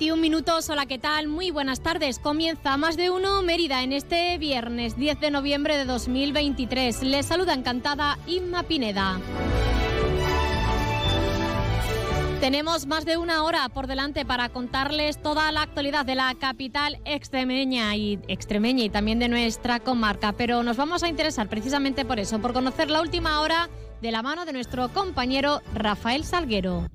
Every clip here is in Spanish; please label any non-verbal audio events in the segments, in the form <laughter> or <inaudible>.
21 minutos, hola, ¿qué tal? Muy buenas tardes. Comienza más de uno Mérida en este viernes 10 de noviembre de 2023. Les saluda encantada Inma Pineda. Tenemos más de una hora por delante para contarles toda la actualidad de la capital extremeña y extremeña y también de nuestra comarca, pero nos vamos a interesar precisamente por eso, por conocer la última hora de la mano de nuestro compañero Rafael Salguero.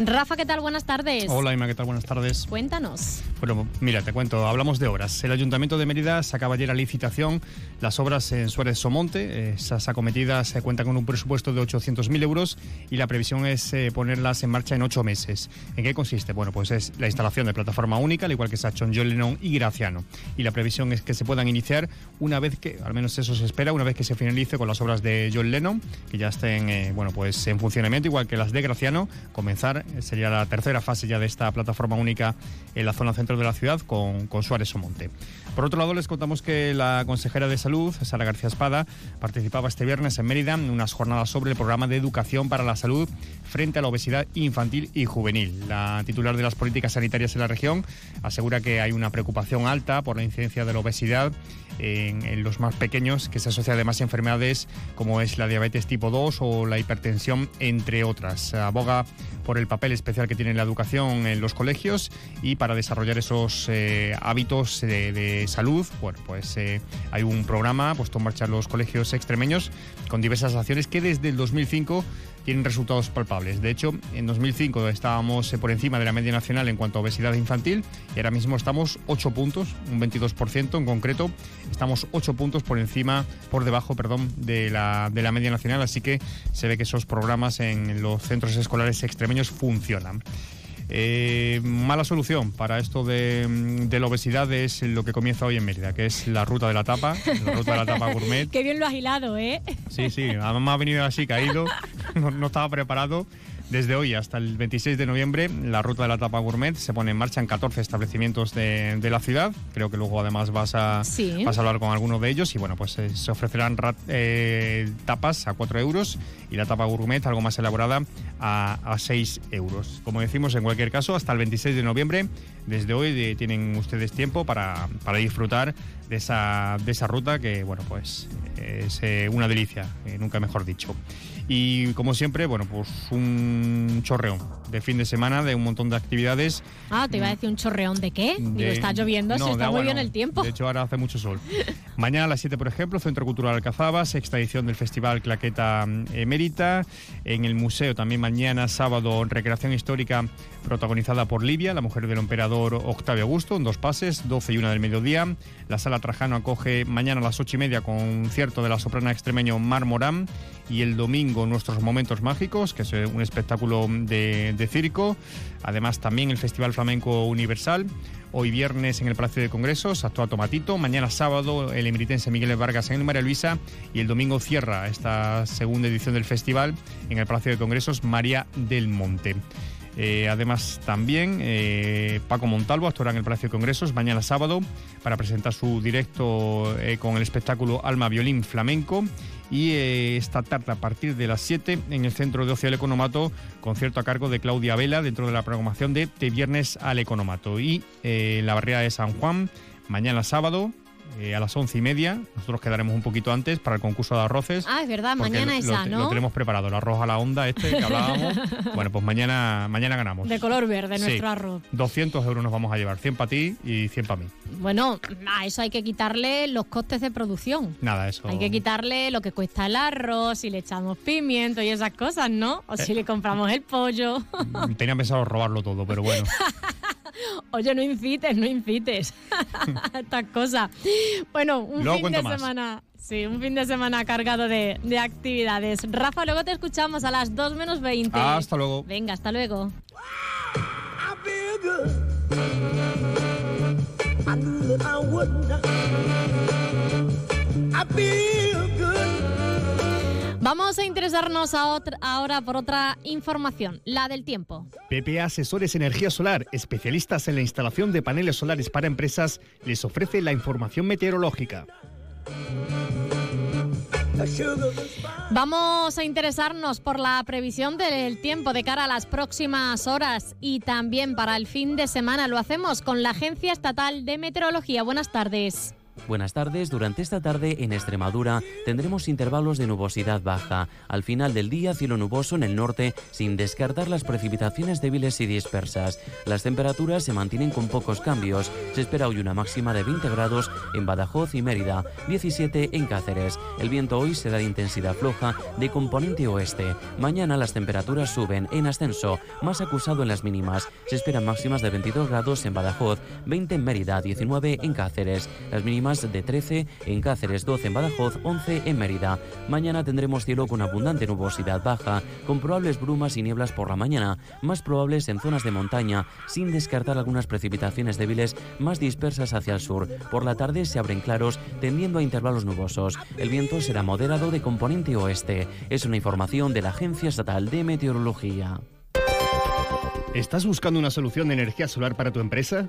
Rafa, ¿qué tal? Buenas tardes. Hola, Ima, ¿qué tal? Buenas tardes. Cuéntanos. Bueno, mira, te cuento, hablamos de obras. El Ayuntamiento de Mérida sacaba ayer a licitación las obras en Suárez Somonte. Esas acometidas se cuentan con un presupuesto de 800.000 euros y la previsión es eh, ponerlas en marcha en ocho meses. ¿En qué consiste? Bueno, pues es la instalación de plataforma única, al igual que se ha hecho en John Lennon y Graciano. Y la previsión es que se puedan iniciar una vez que, al menos eso se espera, una vez que se finalice con las obras de John Lennon, que ya estén, eh, bueno, pues en funcionamiento, igual que las de Graciano, comenzar sería la tercera fase ya de esta plataforma única en la zona centro de la ciudad con, con Suárez Somonte. Por otro lado, les contamos que la consejera de Salud, Sara García Espada, participaba este viernes en Mérida en unas jornadas sobre el programa de educación para la salud frente a la obesidad infantil y juvenil. La titular de las políticas sanitarias en la región asegura que hay una preocupación alta por la incidencia de la obesidad en, en, los más pequeños, que se asocia además a enfermedades como es la diabetes tipo 2 o la hipertensión, entre otras. Aboga por el papel especial que tiene la educación en los colegios y para desarrollar esos eh, hábitos de, de, salud, bueno, pues eh, hay un programa puesto en marcha en los colegios extremeños con diversas acciones que desde el 2005 tienen resultados palpables. De hecho, en 2005 estábamos por encima de la media nacional en cuanto a obesidad infantil y ahora mismo estamos 8 puntos, un 22% en concreto, estamos 8 puntos por encima, por debajo, perdón, de la, de la media nacional, así que se ve que esos programas en los centros escolares extremeños funcionan. Eh, mala solución para esto de, de, la obesidad es lo que comienza hoy en Mérida, que es la ruta de la tapa, la ruta de la tapa gourmet. <laughs> Qué bien lo has hilado, ¿eh? Sí, sí, además ha venido así caído, <laughs> no, no estaba preparado. Desde hoy hasta el 26 de noviembre, la ruta de la tapa gourmet se pone en marcha en 14 establecimientos de, de la ciudad. Creo que luego además vas a, sí. vas a hablar con algunos de ellos y bueno, pues eh, se ofrecerán eh, tapas a 4 euros y la tapa gourmet algo más elaborada a, a 6 euros. Como decimos, en cualquier caso, hasta el 26 de noviembre, desde hoy eh, tienen ustedes tiempo para, para disfrutar de esa, de esa ruta que, bueno, pues es eh, una delicia, nunca mejor dicho. Y como siempre, bueno, pues un chorreón de fin de semana de un montón de actividades. Ah, te iba a decir un chorreón de qué? De, Digo, está lloviendo, no, si está muy bien no. el tiempo. De hecho, ahora hace mucho sol. <laughs> Mañana a las 7, por ejemplo, Centro Cultural Alcazaba, sexta edición del Festival Claqueta Emérita. En el museo también mañana, sábado, recreación histórica protagonizada por Livia, la mujer del emperador Octavio Augusto, en dos pases, 12 y 1 del mediodía. La sala Trajano acoge mañana a las 8 y media concierto de la soprana extremeño Mar Morán y el domingo Nuestros Momentos Mágicos, que es un espectáculo de, de, circo. Además también el Festival Flamenco Universal. Hoy viernes en el Palacio de Congresos actúa Tomatito. Mañana sábado el emeritense Miguel Vargas en el María Luisa. Y el domingo cierra esta segunda edición del festival en el Palacio de Congresos María del Monte. Eh, además, también eh, Paco Montalvo actuará en el Palacio de Congresos mañana sábado para presentar su directo eh, con el espectáculo Alma Violín Flamenco. Y esta tarde, a partir de las 7, en el Centro de Ocio del Economato, concierto a cargo de Claudia Vela dentro de la programación de De Viernes al Economato. Y la barriada de San Juan, mañana sábado, eh, a las once y media. Nosotros quedaremos un poquito antes para el concurso de arroces. Ah, es verdad, mañana lo, esa, ¿no? Lo tenemos preparado, el arroz a la onda este que hablábamos. <laughs> bueno, pues mañana, mañana ganamos. De color verde nuestro sí. arroz. 200 euros nos vamos a llevar, 100 para ti y 100 para mí. Bueno, a eso hay que quitarle los costes de producción. Nada, eso. Hay que quitarle lo que cuesta el arroz, si le echamos pimiento y esas cosas, ¿no? O eh. si le compramos el pollo. Tenía pensado robarlo todo, pero bueno. <laughs> Oye, no incites, no incites. <laughs> Estas cosas. Bueno, un fin de semana. Sí, un fin de semana cargado de, de, actividades. Rafa, luego te escuchamos a las 2 menos 20. Hasta luego. Venga, hasta luego. Vamos a interesarnos ahora por otra información, la del tiempo. PPA Asesores Energía Solar, especialistas en la instalación de paneles solares para empresas, les ofrece la información meteorológica. Vamos a interesarnos por la previsión del tiempo de cara a las próximas horas y también para el fin de semana. Lo hacemos con la Agencia Estatal de Meteorología. Buenas tardes. Buenas tardes. Durante esta tarde en Extremadura tendremos intervalos de nubosidad baja. Al final del día, cielo nuboso en el norte, sin descartar las precipitaciones débiles y dispersas. Las temperaturas se mantienen con pocos cambios. Se espera hoy una máxima de 20 grados en Badajoz y Mérida, 17 en Cáceres. El viento hoy será de intensidad floja de componente oeste. Mañana las temperaturas suben en ascenso, más acusado en las mínimas. Se esperan máximas de 22 grados en Badajoz, 20 en Mérida, 19 en Cáceres. Las mínimas de 13 en Cáceres, 12 en Badajoz, 11 en Mérida. Mañana tendremos cielo con abundante nubosidad baja, con probables brumas y nieblas por la mañana, más probables en zonas de montaña, sin descartar algunas precipitaciones débiles más dispersas hacia el sur. Por la tarde se abren claros, tendiendo a intervalos nubosos. El viento será moderado de componente oeste. Es una información de la Agencia Estatal de Meteorología. ¿Estás buscando una solución de energía solar para tu empresa?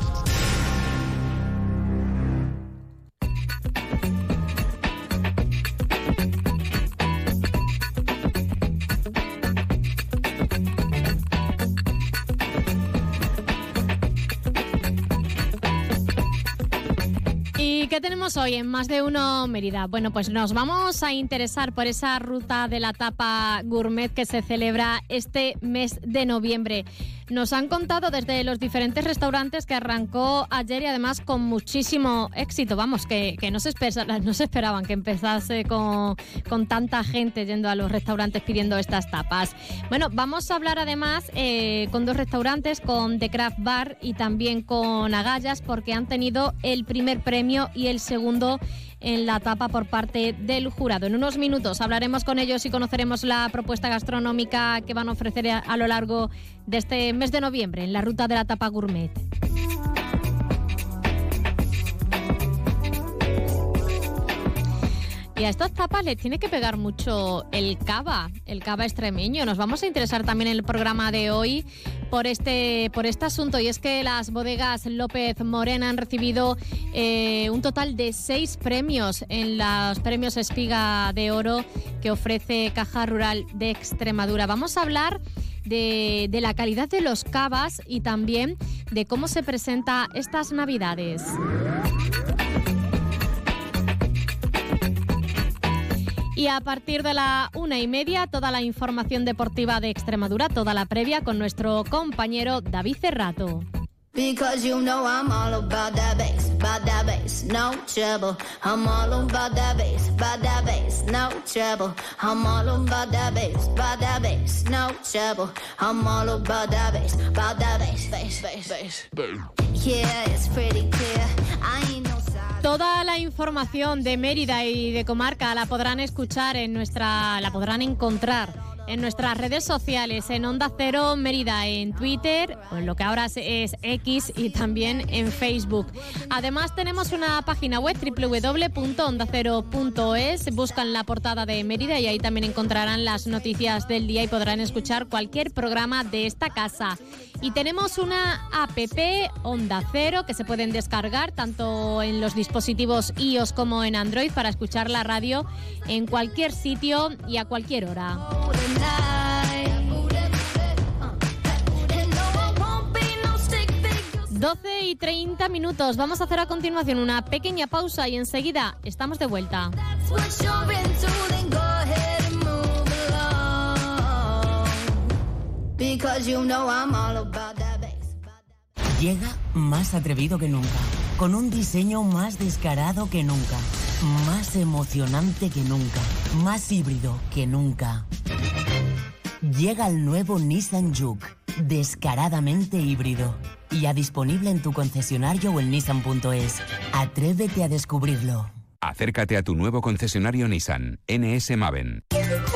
Hoy en Más de Uno Mérida? Bueno, pues nos vamos a interesar por esa ruta de la tapa gourmet que se celebra este mes de noviembre. Nos han contado desde los diferentes restaurantes que arrancó ayer y además con muchísimo éxito. Vamos, que, no, se esperaban que empezase con, tanta gente yendo a los restaurantes pidiendo estas tapas. Bueno, vamos a hablar además eh, con dos restaurantes, con The Craft Bar y también con Agallas, porque han tenido el primer premio y el segundo en la tapa por parte del jurado. En unos minutos hablaremos con ellos y conoceremos la propuesta gastronómica que van a ofrecer a lo largo de este mes de noviembre en la ruta de la tapa gourmet. Y a estas tapas les tiene que pegar mucho el cava, el cava extremeño. Nos vamos a interesar también en el programa de hoy por este, por este asunto y es que las bodegas López Morena han recibido eh, un total de seis premios en los premios Espiga de Oro que ofrece Caja Rural de Extremadura. Vamos a hablar de, de la calidad de los cavas y también de cómo se presenta estas navidades. Y a partir de la una y media, toda la información deportiva de Extremadura, toda la previa con nuestro compañero David Cerrato. Because you know I'm all about that bass, about that bass, no trouble. I'm all about that bass, about that bass, no trouble. I'm all about that bass, about that bass, no trouble. I'm all about that bass, about that bass, bass, bass, bass. Yeah, it's pretty clear. I Toda la información de Mérida y de comarca la podrán escuchar en nuestra, la podrán encontrar en nuestras redes sociales, en Onda Cero Mérida, en Twitter, o en lo que ahora es X y también en Facebook. Además tenemos una página web www.ondacero.es, buscan la portada de Mérida y ahí también encontrarán las noticias del día y podrán escuchar cualquier programa de esta casa. Y tenemos una app Onda Cero que se pueden descargar tanto en los dispositivos iOS como en Android para escuchar la radio en cualquier sitio y a cualquier hora. 12 y 30 minutos. Vamos a hacer a continuación una pequeña pausa y enseguida estamos de vuelta. Llega más atrevido que nunca, con un diseño más descarado que nunca, más emocionante que nunca, más híbrido que nunca. Llega el nuevo Nissan Juke, descaradamente híbrido, ya disponible en tu concesionario o en nissan.es. Atrévete a descubrirlo. Acércate a tu nuevo concesionario Nissan, NS Maven.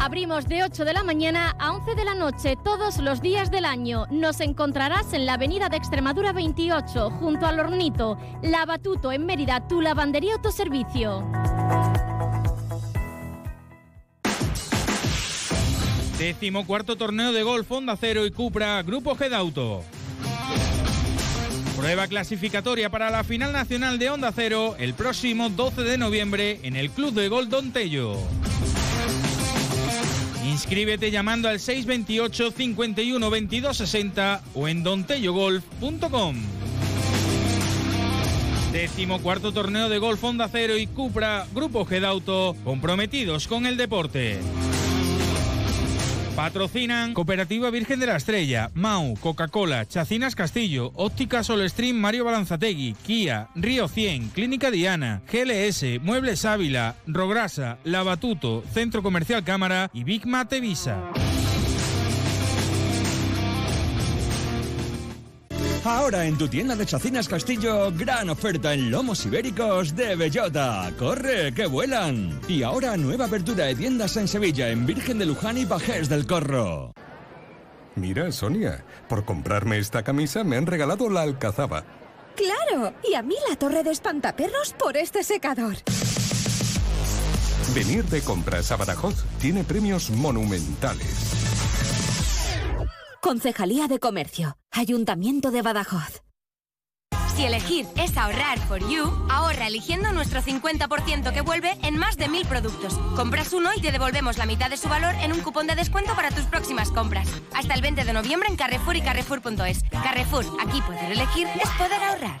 Abrimos de 8 de la mañana a 11 de la noche todos los días del año. Nos encontrarás en la avenida de Extremadura 28, junto al Hornito. Lavatuto en Mérida, tu lavandería autoservicio. Décimo cuarto torneo de golf Honda Cero y Cupra Grupo Head Auto. Prueba clasificatoria para la final nacional de Honda Cero el próximo 12 de noviembre en el Club de Golf Don Tello. Inscríbete llamando al 628 51 22 60 o en dontellogolf.com. Décimo cuarto torneo de golf Honda Cero y Cupra Grupo Gedauto comprometidos con el deporte. Patrocinan Cooperativa Virgen de la Estrella, Mau, Coca-Cola, Chacinas Castillo, Óptica Solestream Mario Balanzategui, Kia, Río 100, Clínica Diana, GLS, Muebles Ávila, Rograsa, Lavatuto, Centro Comercial Cámara y Big Mate. Ahora en tu tienda de Chacinas Castillo, gran oferta en lomos ibéricos de bellota. ¡Corre, que vuelan! Y ahora nueva apertura de tiendas en Sevilla, en Virgen de Luján y Pajés del Corro. Mira, Sonia, por comprarme esta camisa me han regalado la alcazaba. ¡Claro! Y a mí la torre de espantaperros por este secador. Venir de compras a Badajoz tiene premios monumentales. Concejalía de Comercio, Ayuntamiento de Badajoz. Si elegir es ahorrar for you, ahorra eligiendo nuestro 50% que vuelve en más de mil productos. Compras uno y te devolvemos la mitad de su valor en un cupón de descuento para tus próximas compras. Hasta el 20 de noviembre en Carrefour y Carrefour.es. Carrefour, aquí poder elegir es poder ahorrar.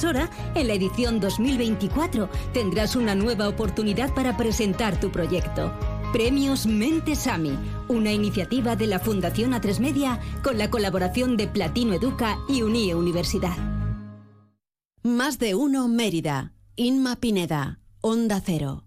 profesora, en la edición 2024 tendrás una nueva oportunidad para presentar tu proyecto. Premios Mentesami, una iniciativa de la Fundación A3 Media con la colaboración de Platino Educa y Unie Universidad. Más de uno Mérida. Inma Pineda. Onda Cero.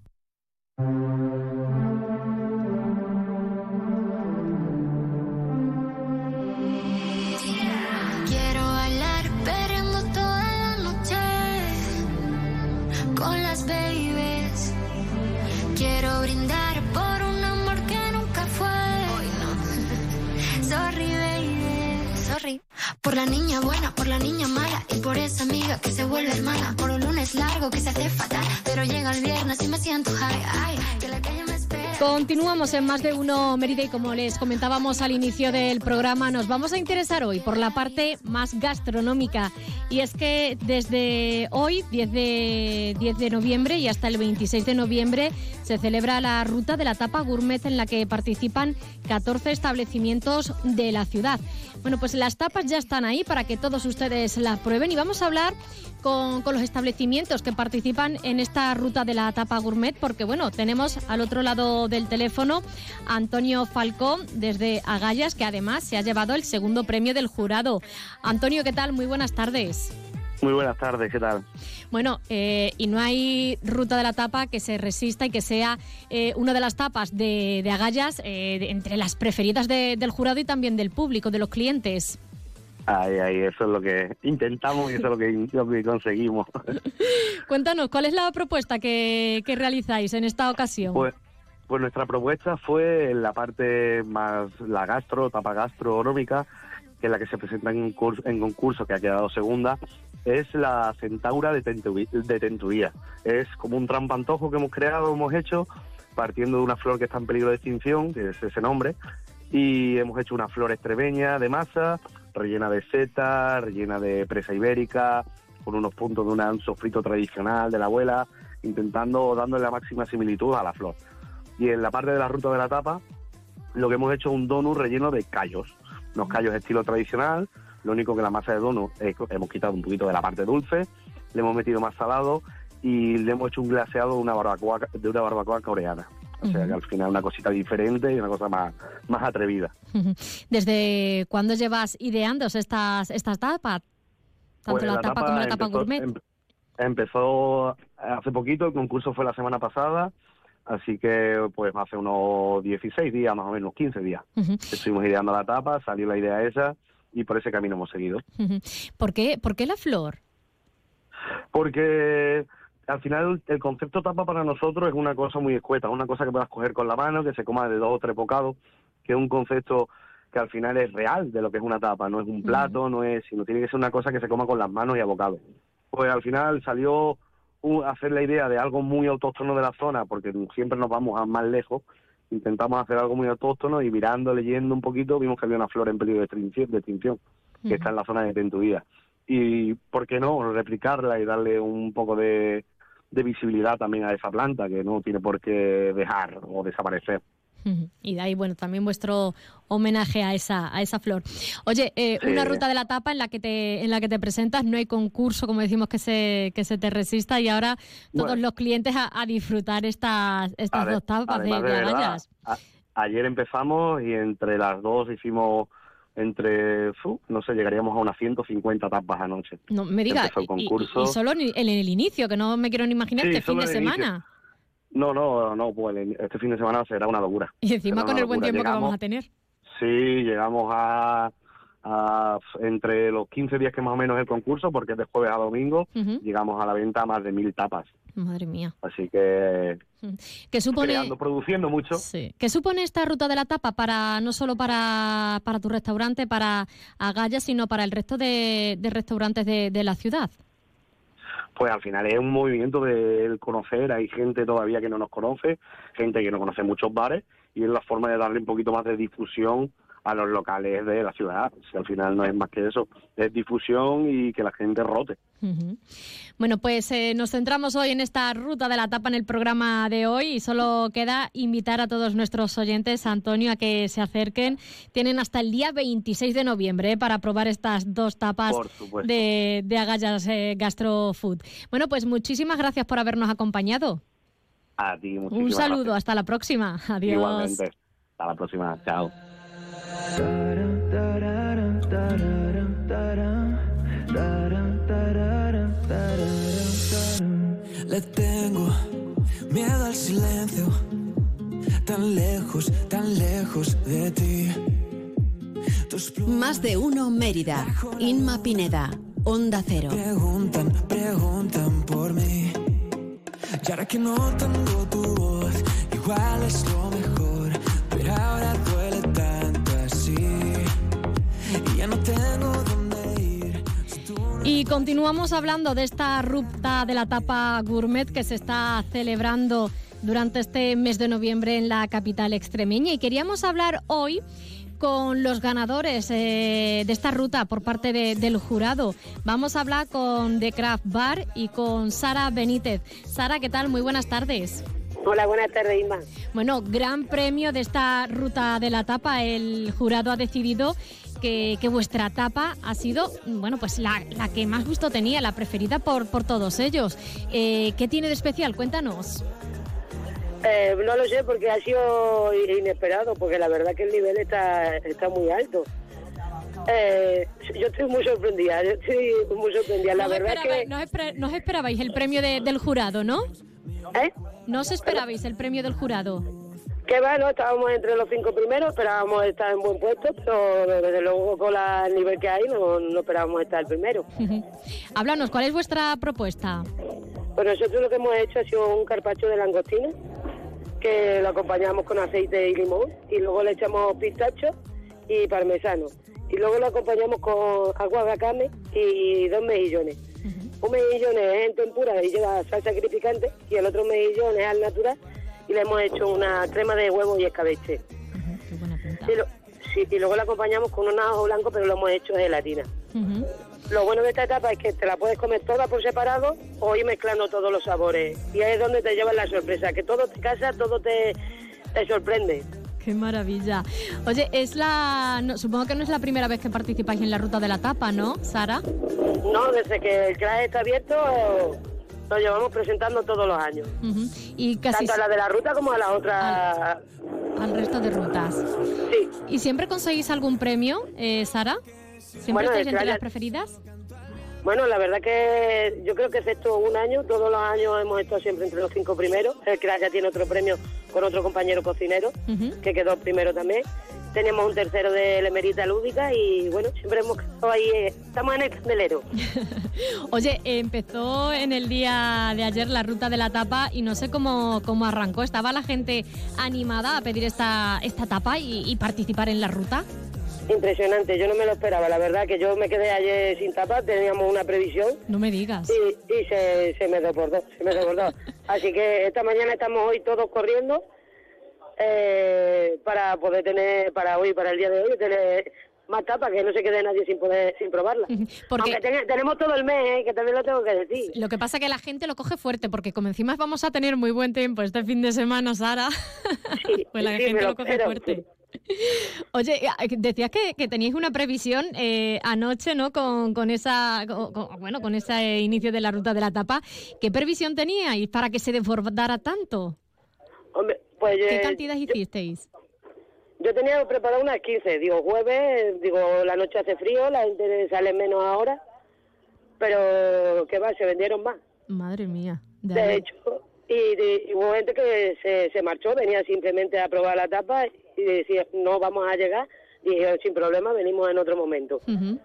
Por la niña buena, por la niña mala y por esa amiga que se vuelve hermana. Por un lunes largo que se hace fatal, pero llega el viernes y me siento high. Ay, que la calle me espera. Continuamos en más de uno Mérida y como les comentábamos al inicio del programa, nos vamos a interesar hoy por la parte más gastronómica. Y es que desde hoy, 10 de, 10 de noviembre y hasta el 26 de noviembre, se celebra la ruta de la tapa gourmet en la que participan 14 establecimientos de la ciudad. Bueno, pues las tapas ya están ahí para que todos ustedes las prueben y vamos a hablar con, con, los establecimientos que participan en esta ruta de la tapa gourmet, porque bueno, tenemos al otro lado del teléfono Antonio Falcón desde Agallas, que además se ha llevado el segundo premio del jurado. Antonio, ¿qué tal? Muy buenas tardes. Muy buenas tardes, ¿qué tal? Bueno, eh, y no hay ruta de la tapa que se resista y que sea eh, una de las tapas de, de Agallas eh, de, entre las preferidas de, del jurado y también del público, de los clientes. Ay, ay, eso es lo que intentamos y eso es lo que, lo que conseguimos. <laughs> Cuéntanos, ¿cuál es la propuesta que, que realizáis en esta ocasión? Pues, pues nuestra propuesta fue en la parte más, la gastro, tapa gastronómica, que es la que se presenta en, concurso, en concurso, que ha quedado segunda, es la centaura de, Tentuía, de Tentuía. Es como un trampantojo que hemos creado, hemos hecho, partiendo de una flor que está en peligro de extinción, que es ese nombre, y hemos hecho una flor estrebeña de masa, rellena de seta, rellena de presa ibérica, con unos puntos de un sofrito tradicional de la abuela, intentando dándole la máxima similitud a la flor. Y en la parte de la ruta de la tapa, lo que hemos hecho es un donut relleno de callos, unos callos estilo tradicional, lo único que la masa de donut es, hemos quitado un poquito de la parte dulce, le hemos metido más salado y le hemos hecho un glaseado de una barbacoa, de una barbacoa coreana. O sea que al final una cosita diferente y una cosa más, más atrevida. <laughs> ¿Desde cuándo llevas ideando estas, estas tapas? Tanto Pues la, tapa, como la tapa empezó, gourmet. em- empezó hace poquito, el concurso fue la semana pasada, así que pues hace unos 16 días, más o menos 15 días. Estuvimos ideando la tapa, salió la idea esa y por ese camino hemos seguido. ¿Por qué, ¿Por qué la flor? Porque al final el concepto tapa para nosotros es una cosa muy escueta, una cosa que puedas coger con la mano, que se coma de dos o tres bocados, que es un concepto que al final es real de lo que es una tapa, no es un plato, no es, sino tiene que ser una cosa que se coma con las manos y a bocado. Pues al final salió un- hacer la idea de algo muy autóctono de la zona, porque siempre nos vamos a más lejos, intentamos hacer algo muy autóctono y mirando, leyendo un poquito, vimos que había una flor en peligro de extinción, de extinción que está en la zona de Tentuía. Y, ¿por qué no?, replicarla y darle un poco de, de visibilidad también a esa planta, que no tiene por qué dejar o desaparecer. Y de ahí, bueno, también vuestro homenaje a esa, a esa flor. Oye, eh, Sí. una ruta de la tapa en la que te, en la que te presentas, no hay concurso, como decimos, que se, que se te resista y ahora todos Bueno. los clientes a, a disfrutar estas, estas dos tapas de, de verdad, agallas. a- ayer empezamos y entre las dos hicimos entre, no sé, llegaríamos a unas 150 tapas anoche. No me digas, y, solo en, en el inicio, que no me quiero ni imaginar Sí, este fin de inicio. No, no, no, pues este fin de semana será una locura. Y encima Será con el buen tiempo que vamos a tener. Sí, llegamos a, a entre los 15 días que más o menos el concurso, porque es de jueves a domingo, llegamos a la venta a más de mil tapas. Madre mía. Así que Que supone, creando, produciendo mucho. ¿Qué supone esta ruta de la tapa para no solo para, para tu restaurante, para Agallas, sino para el resto de, de restaurantes de, de la ciudad? Pues al final es un movimiento de conocer, hay gente todavía que no nos conoce, gente que no conoce muchos bares, y es la forma de darle un poquito más de difusión a los locales de la ciudad. Si al final no es más que eso, es difusión y que la gente rote. Bueno, pues eh, nos centramos hoy en esta ruta de la tapa en el programa de hoy y solo queda invitar a todos nuestros oyentes, Antonio, a que se acerquen. Tienen hasta el día 26 de noviembre eh, para probar estas dos tapas de, de Agallas eh, Gastro Food. Bueno, pues muchísimas gracias por habernos acompañado. A ti, Un saludo, gracias. hasta la próxima. Adiós. Igualmente. Hasta la próxima. Chao. Le tengo miedo al silencio, tan lejos, tan lejos de ti. Más de uno Mérida. Inma Pineda. Onda Cero. Preguntan, preguntan por mí. Y ahora que no tengo tu voz, igual es lo mejor. Pero ahora Y continuamos hablando de esta ruta de la tapa gourmet que se está celebrando durante este mes de noviembre en la capital extremeña y queríamos hablar hoy con los ganadores eh, de esta ruta por parte de- del jurado. Vamos a hablar con The Craft Bar y con Sara Benítez. Sara, ¿qué tal? Muy buenas tardes. Hola, buenas tardes, Inma. Bueno, gran premio de esta ruta de la tapa. El jurado ha decidido que, que vuestra tapa ha sido, bueno, pues la, la que más gusto tenía, la preferida por, por todos ellos. Eh, ¿Qué tiene de especial? Cuéntanos. Eh, no lo sé porque ha sido inesperado, porque la verdad que el nivel está, está muy alto. Eh, yo estoy muy sorprendida, yo estoy muy sorprendida. La No verdad que... no esper- no os esperabais el premio de- del jurado, ¿no? ¿Eh? No os esperabais el premio del jurado. Que va, no, estábamos entre los cinco primeros, esperábamos estar en buen puesto, pero desde luego con la- el nivel que hay no, no esperábamos estar el primero. <laughs> Háblanos, ¿cuál es vuestra propuesta? Pues nosotros lo que hemos hecho ha sido un carpacho de langostina, que lo acompañamos con aceite y limón, y luego le echamos pistacho y parmesano. Y luego lo acompañamos con agua de y dos mejillones. Un mejillón es en tempura y lleva salsa picante, y el otro mejillón es al natural, y le hemos hecho una crema de huevo y escabeche. Y, lo- sí, y luego lo acompañamos con un ajo blanco, pero lo hemos hecho de gelatina. Lo bueno de esta etapa es que te la puedes comer toda por separado o ir mezclando todos los sabores. Y ahí es donde te llevas la sorpresa, que todo te casa, todo te, te sorprende. Qué maravilla. Oye, es la, no, supongo que no es la primera vez que participáis en la ruta de la tapa, ¿no, Sara? No, desde que el CRAE está abierto, lo llevamos presentando todos los años. Y casi Tanto a la de la ruta como a la otra. al resto de rutas. Sí. ¿Y siempre conseguís algún premio, eh, Sara? ¿Siempre Bueno, estáis el entre las preferidas? Bueno, la verdad que yo creo que excepto un año, todos los años hemos estado siempre entre los cinco primeros. El CRAE ya tiene otro premio con otro compañero cocinero, que quedó primero también. Tenemos un tercero de la Emerita Lúdica y bueno, siempre hemos quedado ahí, eh, estamos en el candelero. <laughs> Oye, empezó en el día de ayer la ruta de la tapa y no sé cómo, cómo arrancó. ¿Estaba la gente animada a pedir esta, esta tapa y, y participar en la ruta? Impresionante, yo no me lo esperaba, la verdad que yo me quedé ayer sin tapar, teníamos una previsión No me digas. y, y se, se me desbordó, se me desbordó. <laughs> Así que esta mañana estamos hoy todos corriendo eh, para poder tener, para hoy, para el día de hoy, tener más tapas, que no se quede nadie sin poder, sin probarla. Porque- Aunque ten- tenemos todo el mes, eh, que también lo tengo que decir. Lo que pasa es que la gente lo coge fuerte, porque como encima vamos a tener muy buen tiempo este fin de semana, Sara, <laughs> pues la sí, gente lo, lo coge espero. fuerte. <laughs> Oye, eh, decías que, que teníais una previsión eh, anoche, ¿no? Con, con esa, con- con- bueno, con ese inicio de la ruta de la tapa. ¿Qué previsión teníais para que se desbordara tanto? Hombre, pues ¿Qué eh, cantidad yo- hicisteis? Yo tenía preparado unas 15, digo jueves, digo la noche hace frío, la gente sale menos ahora, pero que va, se vendieron más. Madre mía. de hecho, y, de- y hubo gente que se, se marchó, venía simplemente a probar la tapa y decía, no vamos a llegar. Dije, sin problema, venimos en otro momento. Ujú.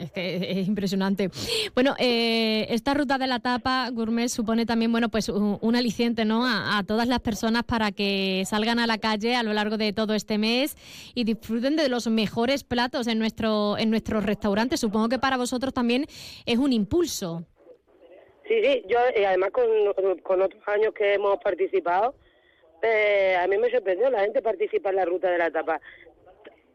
Es que es es impresionante. Bueno, eh, esta ruta de la tapa gourmet supone también, bueno, pues un, aliciente, ¿no? A, todas las personas para que salgan a la calle a lo largo de todo este mes y disfruten de los mejores platos en nuestro en nuestros restaurantes. Supongo que para vosotros también es un impulso. Sí, sí, yo, y además con, con otros años que hemos participado, eh, a mí me sorprendió, la gente participa en la ruta de la tapa.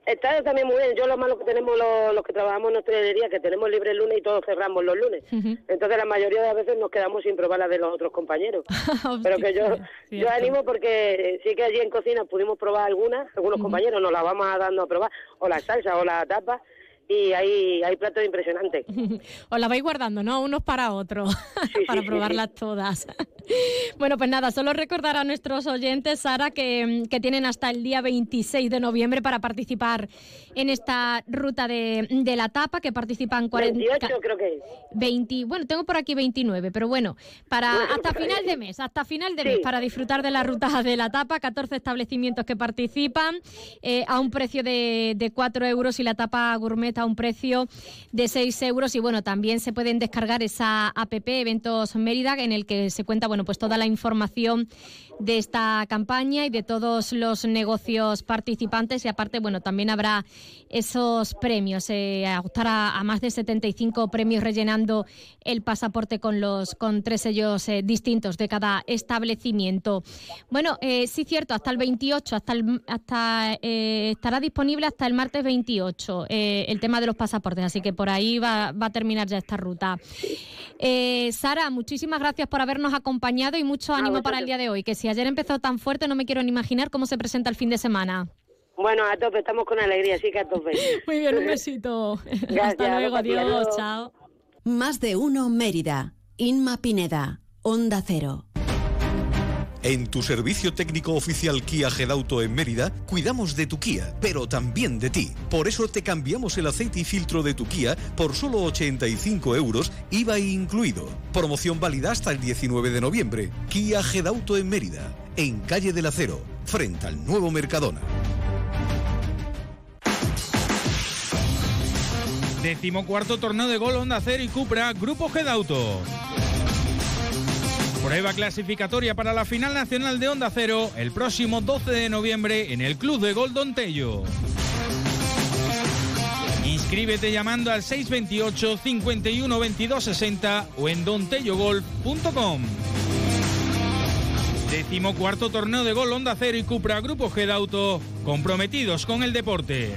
Está también muy bien, yo lo malo que tenemos los, los que trabajamos en hostelería, que tenemos libre el lunes y todos cerramos los lunes. Entonces la mayoría de las veces nos quedamos sin probar la de los otros compañeros. <laughs> Pero que yo, yo animo porque sí que allí en cocina pudimos probar algunas, algunos compañeros nos la vamos dando a probar, o la salsa o la tapa, y hay, hay platos impresionantes. <laughs> Os la vais guardando, ¿no? Unos para otros, <laughs> para sí, probarlas todas. <laughs> bueno, pues nada, solo recordar a nuestros oyentes, Sara, que, que tienen hasta el día 26 de noviembre para participar en esta ruta de, de la tapa, que participan 40... 28 creo que es. 20, bueno, tengo por aquí 29, pero bueno, para hasta final de mes, hasta final de mes, para disfrutar de la ruta de la tapa, 14 establecimientos que participan eh, a un precio de, de 4 euros y la tapa gourmet a un precio de 6 euros. Y bueno, también se pueden descargar esa app Eventos Mérida en el que se cuenta, bueno, pues toda la información de esta campaña y de todos los negocios participantes y aparte, bueno, también habrá esos premios, eh, a a, más de 75 premios rellenando el pasaporte con los con tres sellos eh, distintos de cada establecimiento. Bueno, eh, sí cierto, hasta el 28, hasta hasta eh, estará disponible hasta el martes 28 el tema de los pasaportes, así que por ahí va, va a terminar ya esta ruta. Sara, muchísimas gracias por habernos acompañado y mucho ánimo para el día de hoy, que si ayer empezó tan fuerte no me quiero ni imaginar cómo se presenta el fin de semana. Bueno, a tope, estamos con alegría, sí que a tope. <laughs> Muy bien, un besito. Hasta luego, adiós, chao. Más de uno Mérida. Inma Pineda, Onda Cero. En tu servicio técnico oficial Kia Gedauto en Mérida, cuidamos de tu Kia, pero también de ti. Por eso te cambiamos el aceite y filtro de tu Kia por solo 85 euros, IVA incluido. Promoción válida hasta el 19 de noviembre. Kia Gedauto en Mérida, en Calle del Acero, frente al nuevo Mercadona. Decimocuarto torneo de gol y Cupra, Grupo Gedauto. Prueba clasificatoria para la final nacional de Honda Cero el próximo 12 de noviembre en el Club de Gol Don Tello. Inscríbete llamando al 628 51 22 60 o en dontellogolf.com. Décimo cuarto torneo de gol Honda Cero y Cupra Grupo Gedauto, comprometidos con el deporte.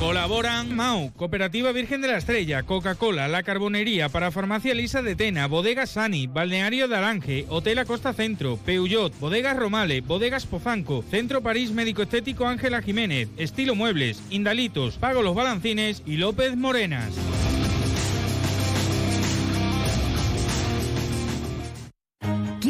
Colaboran MAU, Cooperativa Virgen de la Estrella, Coca-Cola, La Carbonería, para Farmacia Lisa de Tena, Bodega Sani, Balneario de Alange, Hotel Acosta Centro, Peugeot, Bodegas Romale, Bodegas Pozanco, Centro París Médico Estético Ángela Jiménez, Estilo Muebles, Indalitos, Pago Los Balancines y López Morenas.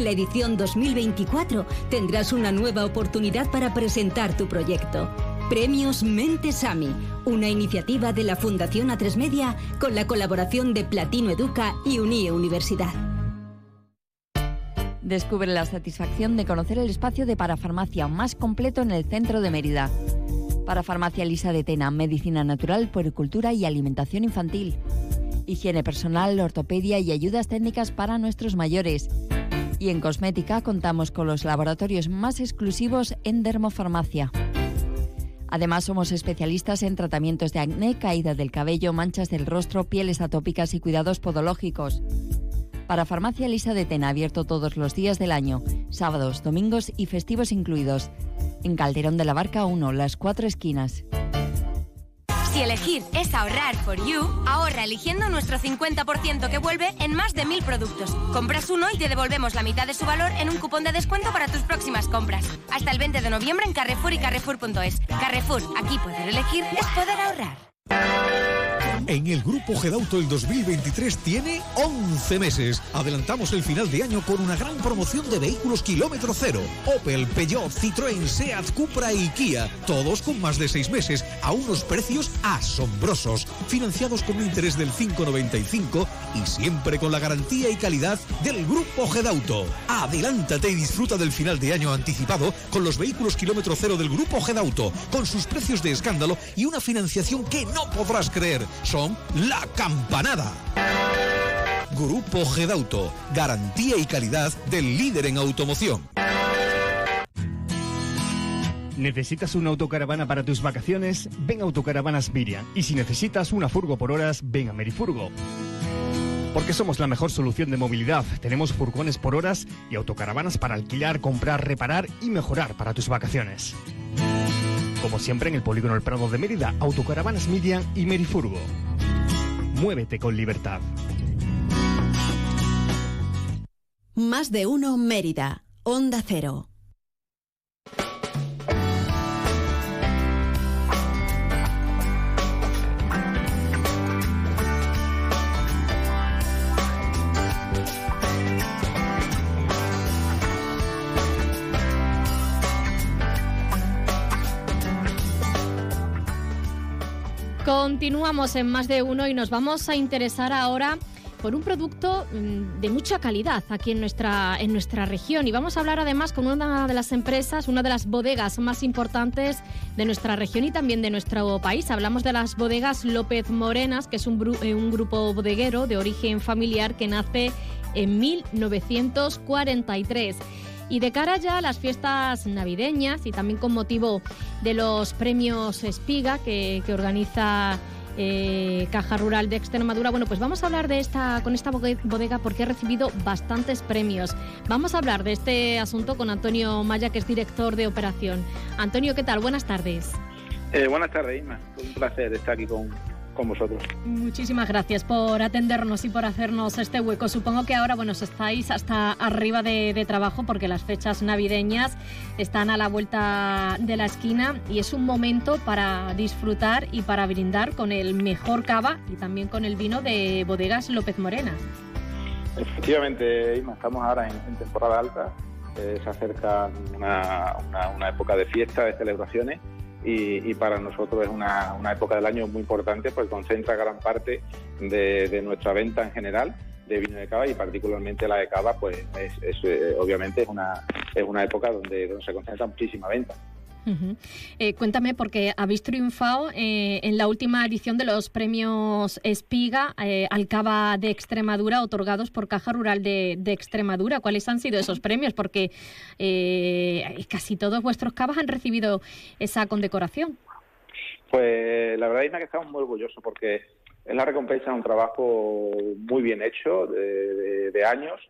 la edición 2024 tendrás una nueva oportunidad para presentar tu proyecto. Premios Mentes AMI, una iniciativa de la Fundación A3 Media con la colaboración de Platino Educa y Unie Universidad. Descubre la satisfacción de conocer el espacio de parafarmacia más completo en el centro de Mérida. Parafarmacia Lisa de Tena, medicina natural, puericultura y alimentación infantil. Higiene personal, ortopedia y ayudas técnicas para nuestros mayores y en cosmética contamos con los laboratorios más exclusivos en dermofarmacia. Además, somos especialistas en tratamientos de acné, caída del cabello, manchas del rostro, pieles atópicas y cuidados podológicos. Para Farmacia Lisa de Tena, abierto todos los días del año, sábados, domingos y festivos incluidos. En Calderón de la Barca 1, las cuatro esquinas. Si elegir es ahorrar for you, ahorra eligiendo nuestro 50% que vuelve en más de mil productos. Compras uno y te devolvemos la mitad de su valor en un cupón de descuento para tus próximas compras. Hasta el 20 de noviembre en Carrefour y Carrefour.es. Carrefour, aquí poder elegir es poder ahorrar. En el Grupo Gedauto el 2023 tiene 11 meses. Adelantamos el final de año con una gran promoción de vehículos kilómetro cero. Opel, Peugeot, Citroën, Seat, Cupra y Kia. Todos con más de 6 meses a unos precios asombrosos. Financiados con un interés del 5,95 y siempre con la garantía y calidad del Grupo Gedauto. Adelántate y disfruta del final de año anticipado con los vehículos kilómetro cero del Grupo Gedauto, con sus precios de escándalo y una financiación que no podrás creer son La Campanada. Grupo Gedauto, garantía y calidad del líder en automoción. ¿Necesitas una autocaravana para tus vacaciones? Ven a Autocaravanas Miriam. Y si necesitas una furgo por horas, ven a Merifurgo. Porque somos la mejor solución de movilidad. Tenemos furgones por horas y autocaravanas para alquilar, comprar, reparar y mejorar para tus vacaciones. Como siempre en el Polígono El Prado de Mérida, Autocaravanas Midian y Merifurgo. Muévete con libertad. Más de uno Mérida, Onda Cero. Continuamos en más de uno y nos vamos a interesar ahora por un producto mm, de mucha calidad aquí en nuestra, en nuestra región. Y vamos a hablar además con una de las empresas, una de las bodegas más importantes de nuestra región y también de nuestro país. Hablamos de las bodegas López Morenas, que es un, eh, un grupo bodeguero de origen familiar que nace en 1943. Y de cara ya a las fiestas navideñas y también con motivo de los premios Espiga que, organiza eh, Caja Rural de Extremadura. Bueno, pues vamos a hablar de esta, con esta bodega porque ha recibido bastantes premios. Vamos a hablar de este asunto con Antonio Maya, que es director de operación. Antonio, ¿qué tal? Buenas tardes. Eh, buenas tardes, Isma. Un placer estar aquí con, con vosotros. Muchísimas gracias por atendernos y por hacernos este hueco. Supongo que ahora, bueno, estáis hasta arriba de, de, trabajo porque las fechas navideñas están a la vuelta de la esquina y es un momento para disfrutar y para brindar con el mejor cava y también con el vino de Bodegas López Morena. Efectivamente, Isma, estamos ahora en, en temporada alta. Eh, se acerca una, una, una época de fiesta, de celebraciones y, y, para nosotros es una, una, época del año muy importante porque concentra gran parte de, de, nuestra venta en general de vino de cava y particularmente la de cava pues es, es eh, obviamente es una, es una época donde, donde se concentra muchísima venta. Eh, cuéntame, porque habéis triunfado eh, en la última edición de los premios Espiga eh, al Cava de Extremadura otorgados por Caja Rural de, Extremadura. ¿Cuáles han sido esos premios? Porque eh, casi todos vuestros cavas han recibido esa condecoración. Pues la verdad es que estamos muy orgullosos porque es la recompensa de un trabajo muy bien hecho de, de, de años.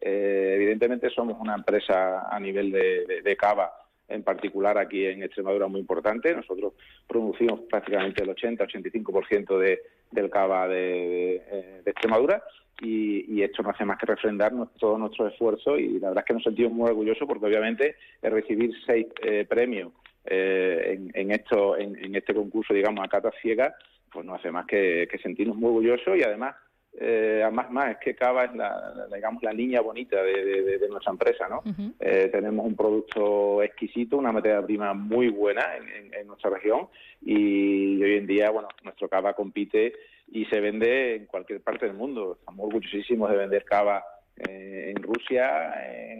Evidentemente somos una empresa a nivel de, de cava en particular aquí en Extremadura muy importante. Nosotros producimos prácticamente el 80-85% de, del cava de, de Extremadura y, esto no hace más que refrendar nuestro, todo nuestro esfuerzo y la verdad es que nos sentimos muy orgullosos porque obviamente recibir seis eh, premios eh, en, en, esto, en, en, este concurso, digamos, a cata ciega, pues no hace más que, que sentirnos muy orgullosos y además eh, además más es que Cava es la, la, digamos la línea bonita de, de, de nuestra empresa no uh -huh. eh, tenemos un producto exquisito una materia prima muy buena en, en, en, nuestra región y hoy en día bueno nuestro Cava compite y se vende en cualquier parte del mundo estamos orgullosísimos de vender Cava eh, en Rusia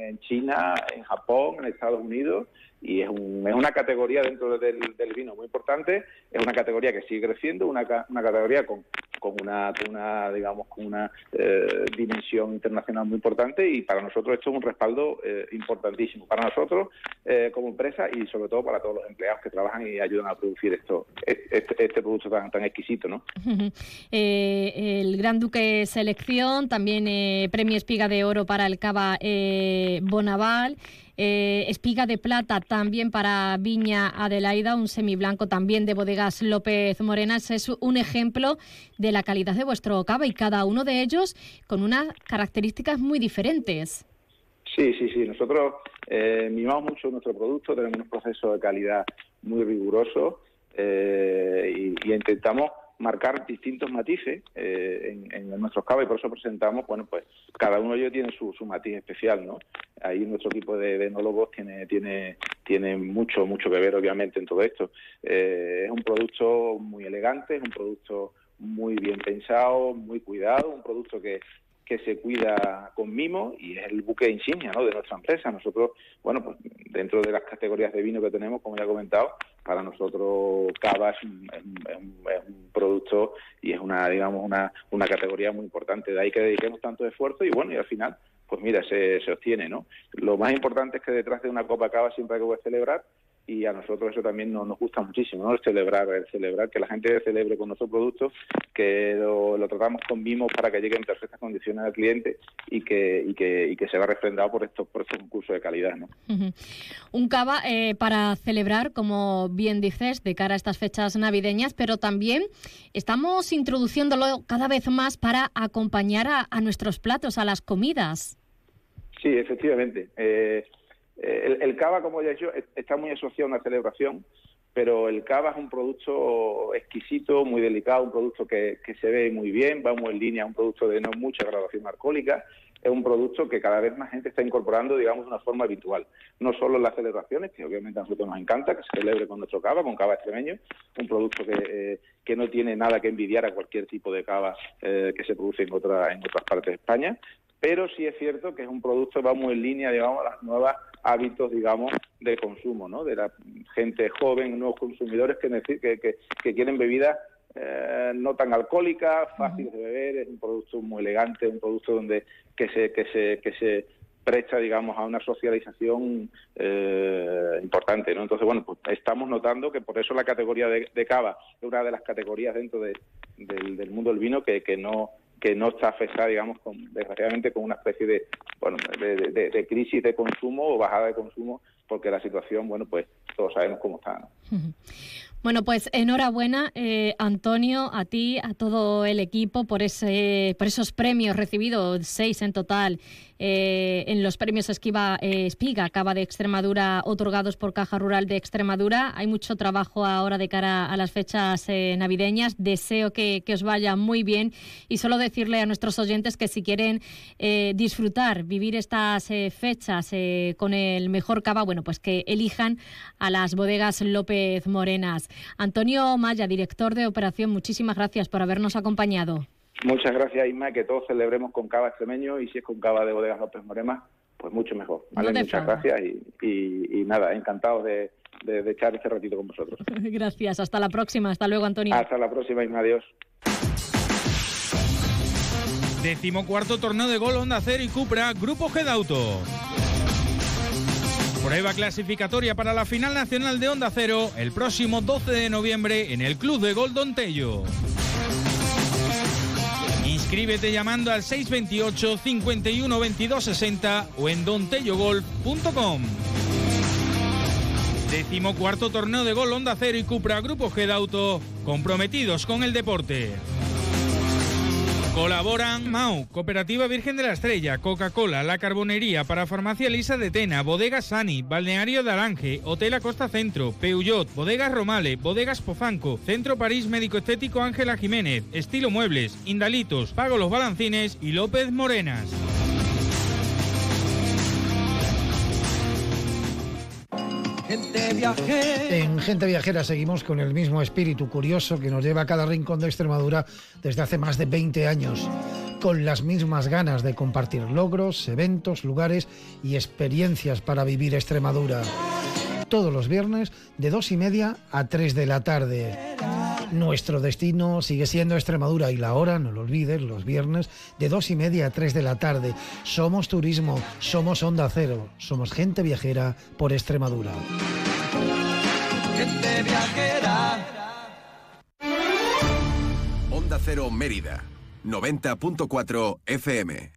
en China en Japón en Estados Unidos y es, un, es una categoría dentro del, del, vino muy importante, es una categoría que sigue creciendo, una, categoría con, con, una, una, digamos, con una eh, dimensión internacional muy importante y para nosotros esto es un respaldo eh, importantísimo, para nosotros eh, como empresa y sobre todo para todos los empleados que trabajan y ayudan a producir esto, este, este producto tan, tan exquisito. ¿no? <laughs> el Gran Duque Selección, también Premio Espiga de Oro para el Cava Bonaval, eh, espiga de plata también para Viña Adelaida, un semiblanco también de bodegas López Morenas. Es un ejemplo de la calidad de vuestro cava y cada uno de ellos con unas características muy diferentes. Sí, sí, sí. Nosotros eh, mimamos mucho nuestro producto, tenemos un proceso de calidad muy riguroso eh, y, y intentamos marcar distintos matices eh, en, en, nuestros cavas y por eso presentamos, bueno, pues cada uno de ellos tiene su, su matiz especial, ¿no? Ahí nuestro equipo de, de enólogos tiene, tiene, tiene mucho, mucho que ver, obviamente, en todo esto. Eh, es un producto muy elegante, es un producto muy bien pensado, muy cuidado, un producto que, que se cuida con mimo y es el buque insignia de nuestra empresa. Nosotros, bueno, pues dentro de las categorías de vino que tenemos, como ya he comentado, para nosotros Cava es un, es un, es un producto y es una, digamos, una, una categoría muy importante. De ahí que dediquemos tanto esfuerzo y bueno, y al final, pues mira, se, se obtiene, ¿no? Lo más importante es que detrás de una copa Cava siempre hay que celebrar y a nosotros eso también nos, nos gusta muchísimo, ¿no? El celebrar, el celebrar, que la gente celebre con nuestro producto, que lo, lo, tratamos con mimos para que llegue en perfectas condiciones al cliente y que, y que, y que se va refrendado por estos, por estos concursos de calidad, ¿no? Uh -huh. Un cava eh, para celebrar, como bien dices, de cara a estas fechas navideñas, pero también estamos introduciéndolo cada vez más para acompañar a, a nuestros platos, a las comidas. Sí, efectivamente. Eh, el, el, cava, como ya he dicho, está muy asociado a una celebración pero el cava es un producto exquisito, muy delicado, un producto que, se ve muy bien, vamos en línea, un producto de no mucha graduación alcohólica, es un producto que cada vez más gente está incorporando, digamos, de una forma habitual. No solo en las celebraciones, que obviamente a nosotros nos encanta que se celebre con nuestro cava, con cava extremeño, un producto que, eh, no tiene nada que envidiar a cualquier tipo de cava eh, que se produce en, otra, en otras partes de España, pero sí es cierto que es un producto que va muy en línea, digamos, a las nuevas hábitos, digamos, de consumo, ¿no? De la gente joven, nuevos consumidores que, que, que, que quieren bebidas eh, no tan alcohólicas, fáciles de beber, es un producto muy elegante, un producto donde que se que se que se presta, digamos, a una socialización eh, importante, ¿no? Entonces, bueno, pues estamos notando que por eso la categoría de, de cava es una de las categorías dentro de, del, del mundo del vino que, que no que no está afectada, digamos, con, desgraciadamente con una especie de, bueno, de, de- de crisis de consumo o bajada de consumo, porque la situación, bueno, pues todos sabemos cómo está. ¿no? <laughs> Bueno, pues enhorabuena, eh, Antonio, a ti, a todo el equipo por ese, por esos premios recibidos, seis en total, eh, en los premios Esquiva eh, Espiga, Cava de Extremadura, otorgados por Caja Rural de Extremadura. Hay mucho trabajo ahora de cara a las fechas eh, navideñas. Deseo que, que os vaya muy bien y solo decirle a nuestros oyentes que si quieren disfrutar, vivir estas fechas con el mejor cava, bueno, pues que elijan a las bodegas López Morenas. Antonio Maya, director de operación, muchísimas gracias por habernos acompañado. Muchas gracias, Isma, que todos celebremos con cava extremeño y si es con cava de bodegas López Morema, pues mucho mejor. ¿vale? No te Muchas gracias y, y- y nada, encantados de, de- de echar este ratito con vosotros. <laughs> Gracias, hasta la próxima. Hasta luego, Antonio. Hasta la próxima, Isma, adiós. Decimocuarto torneo de gol Honda Cero y Cupra, Grupo G de Auto. Prueba clasificatoria para la final nacional de Honda Cero el próximo 12 de noviembre en el Club de Gol Don Tello. Inscríbete llamando al 628 51 22 60 o en dontellogolf.com. Decimocuarto torneo de gol Honda Cero y Cupra Grupo G Auto, comprometidos con el deporte. Colaboran Mau, Cooperativa Virgen de la Estrella, Coca-Cola, La Carbonería, para Farmacia Lisa de Tena, Bodega Sani, Balneario de Alange, Hotel Acosta Centro, Peugeot, Bodegas Romale, Bodegas Pofanco, Centro París Médico Estético Ángela Jiménez, Estilo Muebles, Indalitos, Pago los Balancines y López Morenas. En Gente Viajera seguimos con el mismo espíritu curioso que nos lleva a cada rincón de Extremadura desde hace más de 20 años, con las mismas ganas de compartir logros, eventos, lugares y experiencias para vivir Extremadura. Todos los viernes de dos y media a 3 de la tarde. Nuestro destino sigue siendo Extremadura y la hora, no lo olvides, los viernes de dos y media a 3 de la tarde. Somos turismo, somos Onda Cero, somos gente viajera por Extremadura. Gente viajera. Onda Cero Mérida, 90.4 FM.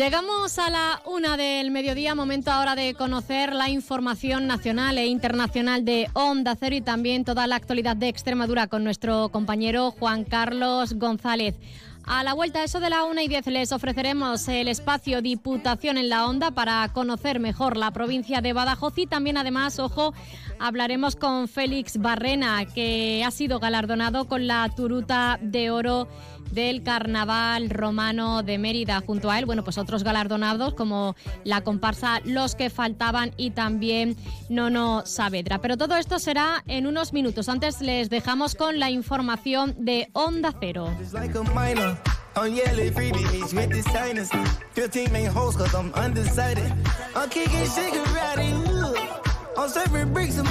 Llegamos a la una del mediodía, momento ahora de conocer la información nacional e internacional de Onda Cero y también toda la actualidad de Extremadura con nuestro compañero Juan Carlos González. A la vuelta, eso de la una y diez, les ofreceremos el espacio Diputación en la Onda para conocer mejor la provincia de Badajoz y también, además, ojo, hablaremos con Félix Barrena, que ha sido galardonado con la Turuta de Oro del Carnaval Romano de Mérida. Junto a él, bueno, pues otros galardonados como la comparsa Los que faltaban y también Nono Saavedra. Pero todo esto será en unos minutos. Antes les dejamos con la información de Onda Cero. It's like a minor. On yellow freebie beach with the signers. 15 main hoes cause I'm undecided. I'm kicking Shigarati, ooh. I'm serving bricks and.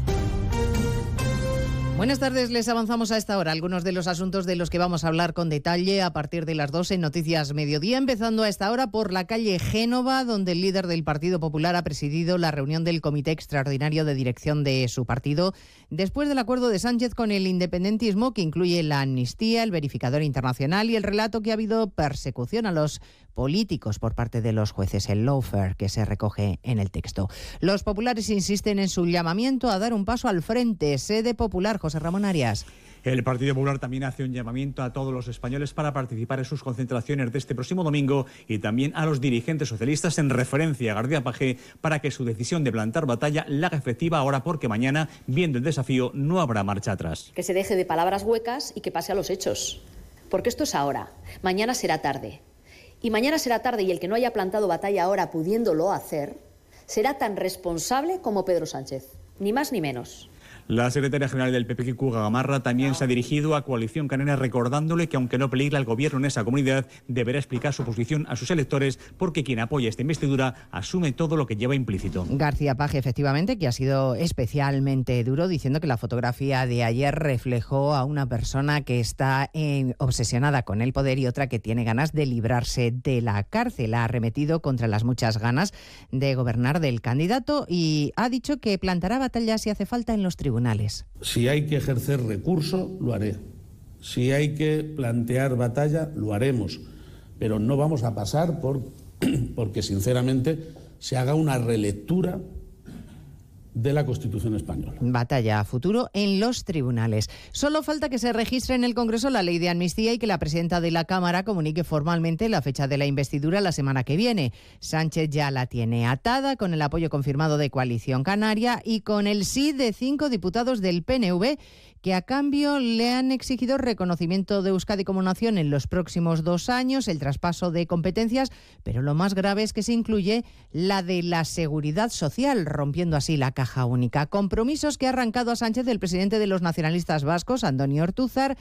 Buenas tardes, les avanzamos a esta hora algunos de los asuntos de los que vamos a hablar con detalle a partir de las 12 en Noticias Mediodía, empezando a esta hora por la calle Génova, donde el líder del Partido Popular ha presidido la reunión del Comité Extraordinario de Dirección de su partido, después del acuerdo de Sánchez con el independentismo, que incluye la amnistía, el verificador internacional y el relato que ha habido persecución a los políticos por parte de los jueces, el lawfare que se recoge en el texto. Los populares insisten en su llamamiento a dar un paso al frente. Sede popular, José Ramón Arias. El Partido Popular también hace un llamamiento a todos los españoles para participar en sus concentraciones de este próximo domingo y también a los dirigentes socialistas en referencia a García Pajé para que su decisión de plantar batalla la haga efectiva ahora porque mañana, viendo el desafío, no habrá marcha atrás. Que se deje de palabras huecas y que pase a los hechos. Porque esto es ahora. Mañana será tarde. Y mañana será tarde y el que no haya plantado batalla ahora pudiéndolo hacer será tan responsable como Pedro Sánchez. Ni más ni menos. La secretaria general del PP, Cuga Gamarra, también se ha dirigido a Coalición Canaria recordándole que aunque no peligre al gobierno en esa comunidad, deberá explicar su posición a sus electores porque quien apoya esta investidura asume todo lo que lleva implícito. García Paje, efectivamente, que ha sido especialmente duro, diciendo que la fotografía de ayer reflejó a una persona que está en- obsesionada con el poder y otra que tiene ganas de librarse de la cárcel. Ha arremetido contra las muchas ganas de gobernar del candidato y ha dicho que plantará batalla si hace falta en los tribunales. Si hay que ejercer recurso, lo haré. Si hay que plantear batalla, lo haremos. Pero no vamos a pasar por <clears throat> porque, sinceramente, se haga una relectura de la Constitución española. Batalla a futuro en los tribunales. Solo falta que se registre en el Congreso la ley de amnistía y que la presidenta de la Cámara comunique formalmente la fecha de la investidura la semana que viene. Sánchez ya la tiene atada con el apoyo confirmado de Coalición Canaria y con el sí de cinco diputados del PNV que a cambio le han exigido reconocimiento de Euskadi como nación en los próximos dos años, el traspaso de competencias, pero lo más grave es que se incluye la de la seguridad social, rompiendo así la caja única. Compromisos que ha arrancado a Sánchez el presidente de los nacionalistas vascos, Antonio Ortúzar,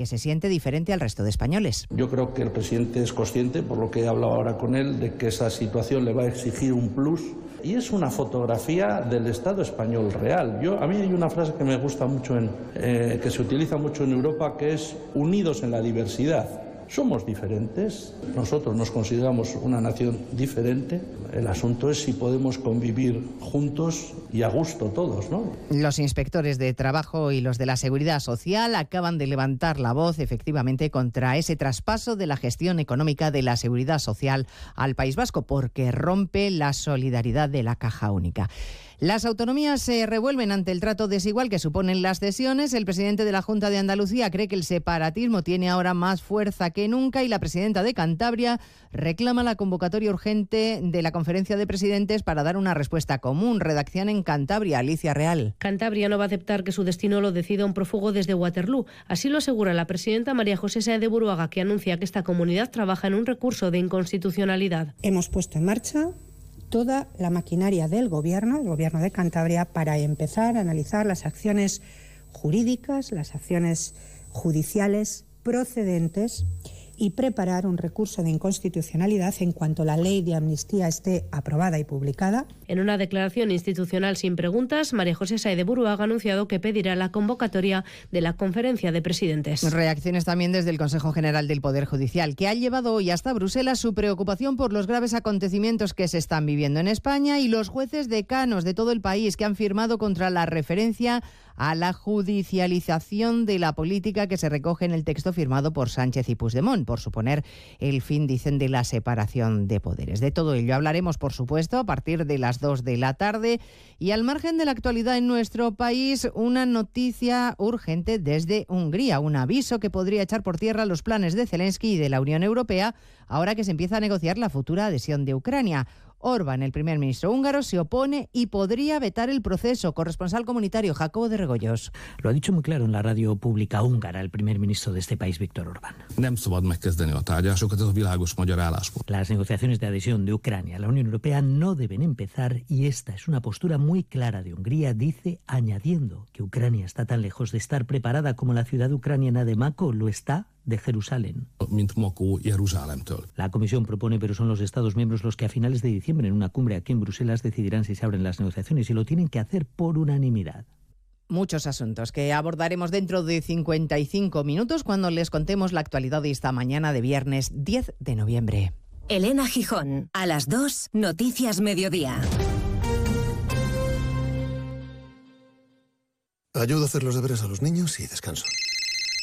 que se siente diferente al resto de españoles. Yo creo que el presidente es consciente, por lo que he hablado ahora con él, de que esa situación le va a exigir un plus. Y es una fotografía del Estado español real. Yo, a mí hay una frase que me gusta mucho, en, eh, que se utiliza mucho en Europa, que es unidos en la diversidad. Somos diferentes, nosotros nos consideramos una nación diferente. El asunto es si podemos convivir juntos y a gusto todos, ¿no? Los inspectores de trabajo y los de la seguridad social acaban de levantar la voz efectivamente contra ese traspaso de la gestión económica de la seguridad social al País Vasco porque rompe la solidaridad de la caja única. Las autonomías se revuelven ante el trato desigual que suponen las cesiones. El presidente de la Junta de Andalucía cree que el separatismo tiene ahora más fuerza que nunca y la presidenta de Cantabria reclama la convocatoria urgente de la conferencia de presidentes para dar una respuesta común. Redacción en Cantabria, Alicia Real. Cantabria no va a aceptar que su destino lo decida un prófugo desde Waterloo. Así lo asegura la presidenta María José Saez de Buruaga, que anuncia que esta comunidad trabaja en un recurso de inconstitucionalidad. Hemos puesto en marcha toda la maquinaria del Gobierno, el Gobierno de Cantabria, para empezar a analizar las acciones jurídicas, las acciones judiciales procedentes y preparar un recurso de inconstitucionalidad en cuanto la ley de amnistía esté aprobada y publicada. En una declaración institucional sin preguntas, María José Saez de Buruaga ha anunciado que pedirá la convocatoria de la conferencia de presidentes. Reacciones también desde el Consejo General del Poder Judicial, que ha llevado hoy hasta Bruselas su preocupación por los graves acontecimientos que se están viviendo en España y los jueces decanos de todo el país que han firmado contra la referencia a la judicialización de la política que se recoge en el texto firmado por Sánchez y Puigdemont, por suponer el fin, dicen, de la separación de poderes. De todo ello hablaremos, por supuesto, a partir de las 2 de la tarde. Y al margen de la actualidad en nuestro país, una noticia urgente desde Hungría, un aviso que podría echar por tierra los planes de Zelensky y de la Unión Europea ahora que se empieza a negociar la futura adhesión de Ucrania. Orban, el primer ministro húngaro, se opone y podría vetar el proceso. Corresponsal comunitario Jacobo de Regoyos. Lo ha dicho muy claro en la radio pública húngara el primer ministro de este país, Víctor Orbán. Las negociaciones de adhesión de Ucrania a la Unión Europea no deben empezar y esta es una postura muy clara de Hungría, dice, añadiendo que Ucrania está tan lejos de estar preparada como la ciudad ucraniana de Mako lo está de Jerusalén. La Comisión propone, pero son los Estados miembros los que a finales de diciembre en una cumbre aquí en Bruselas decidirán si se abren las negociaciones y lo tienen que hacer por unanimidad. Muchos asuntos que abordaremos dentro de 55 minutos cuando les contemos la actualidad de esta mañana de viernes 10 de noviembre. Elena Gijón, a las 2, Noticias Mediodía. Ayudo a hacer los deberes a los niños y descanso.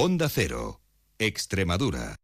Onda Cero, Extremadura.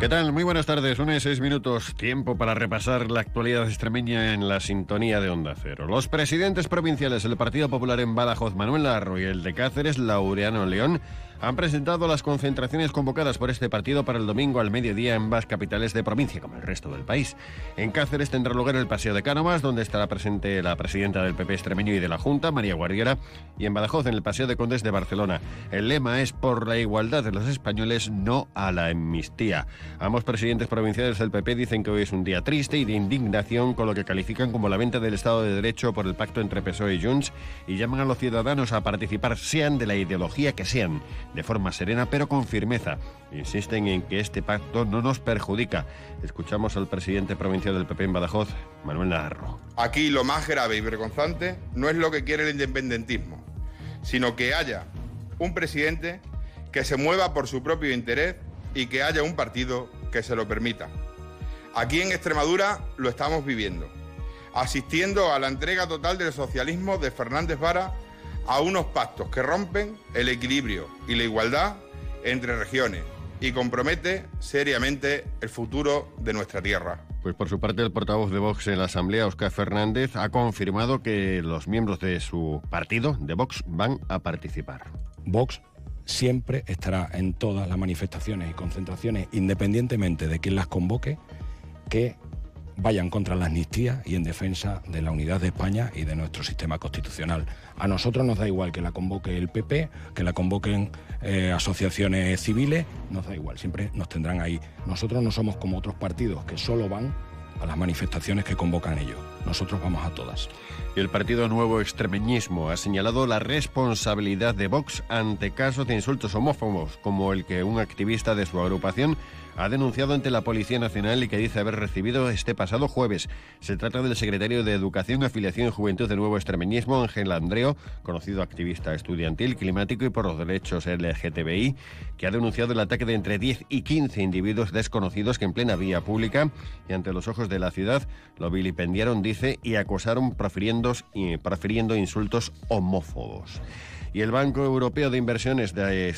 ¿Qué tal? Muy buenas tardes. Una y seis minutos. Tiempo para repasar la actualidad extremeña en la sintonía de Onda Cero. Los presidentes provinciales del Partido Popular en Badajoz, Manuel Larro, y el de Cáceres, Laureano León, han presentado las concentraciones convocadas por este partido para el domingo al mediodía en ambas capitales de provincia, como el resto del país. En Cáceres tendrá lugar el Paseo de Cánovas, donde estará presente la presidenta del PP extremeño y de la Junta, María Guardiera, y en Badajoz, en el Paseo de Condes de Barcelona. El lema es por la igualdad de los españoles, no a la amnistía. Ambos presidentes provinciales del PP dicen que hoy es un día triste y de indignación con lo que califican como la venta del Estado de Derecho por el pacto entre PSOE y Junts y llaman a los ciudadanos a participar, sean de la ideología que sean de forma serena pero con firmeza. Insisten en que este pacto no nos perjudica. Escuchamos al presidente provincial del PP en Badajoz, Manuel Navarro. Aquí lo más grave y vergonzante no es lo que quiere el independentismo, sino que haya un presidente que se mueva por su propio interés y que haya un partido que se lo permita. Aquí en Extremadura lo estamos viviendo, asistiendo a la entrega total del socialismo de Fernández Vara a unos pactos que rompen el equilibrio y la igualdad entre regiones y compromete seriamente el futuro de nuestra tierra. Pues por su parte el portavoz de Vox en la Asamblea, Óscar Fernández, ha confirmado que los miembros de su partido, de Vox, van a participar. Vox siempre estará en todas las manifestaciones y concentraciones, independientemente de quién las convoque, que vayan contra la amnistía y en defensa de la unidad de España y de nuestro sistema constitucional. A nosotros nos da igual que la convoque el PP, que la convoquen eh, asociaciones civiles, nos da igual, siempre nos tendrán ahí. Nosotros no somos como otros partidos que solo van a las manifestaciones que convocan ellos. Nosotros vamos a todas. El Partido Nuevo Extremeñismo ha señalado la responsabilidad de Vox ante casos de insultos homófobos, como el que un activista de su agrupación ha denunciado ante la Policía Nacional y que dice haber recibido este pasado jueves. Se trata del secretario de Educación, Afiliación y Juventud de Nuevo Extremeñismo, Ángel Andreo, conocido activista estudiantil, climático y por los derechos LGTBI, que ha denunciado el ataque de entre 10 y 15 individuos desconocidos que en plena vía pública y ante los ojos de la ciudad lo vilipendiaron, dice, y acosaron profiriendo, profiriendo insultos homófobos. Y el Banco Europeo de Inversiones de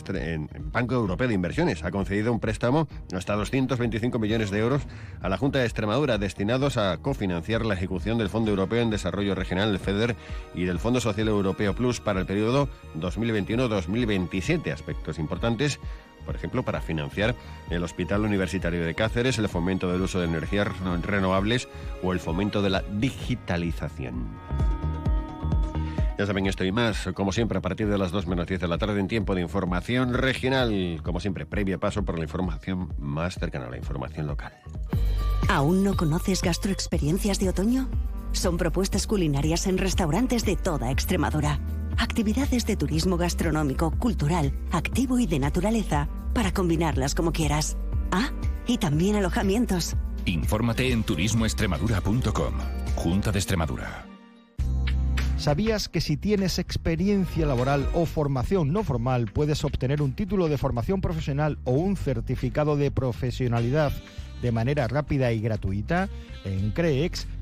Banco Europeo de Inversiones ha concedido un préstamo hasta 225 millones de euros a la Junta de Extremadura destinados a cofinanciar la ejecución del Fondo Europeo en Desarrollo Regional, el FEDER, y del Fondo Social Europeo Plus para el periodo 2021-2027. Aspectos importantes por ejemplo, para financiar el Hospital Universitario de Cáceres, el fomento del uso de energías renovables o el fomento de la digitalización. Ya saben esto y más, como siempre, a partir de las 2 menos 10 de la tarde en tiempo de información regional. Como siempre, previo paso por la información más cercana a la información local. ¿Aún no conoces gastroexperiencias de otoño? Son propuestas culinarias en restaurantes de toda Extremadura. Actividades de turismo gastronómico, cultural, activo y de naturaleza para combinarlas como quieras. Ah, y también alojamientos. Infórmate en turismoextremadura.com. Junta de Extremadura. ¿Sabías que si tienes experiencia laboral o formación no formal puedes obtener un título de formación profesional o un certificado de profesionalidad de manera rápida y gratuita? En CREEX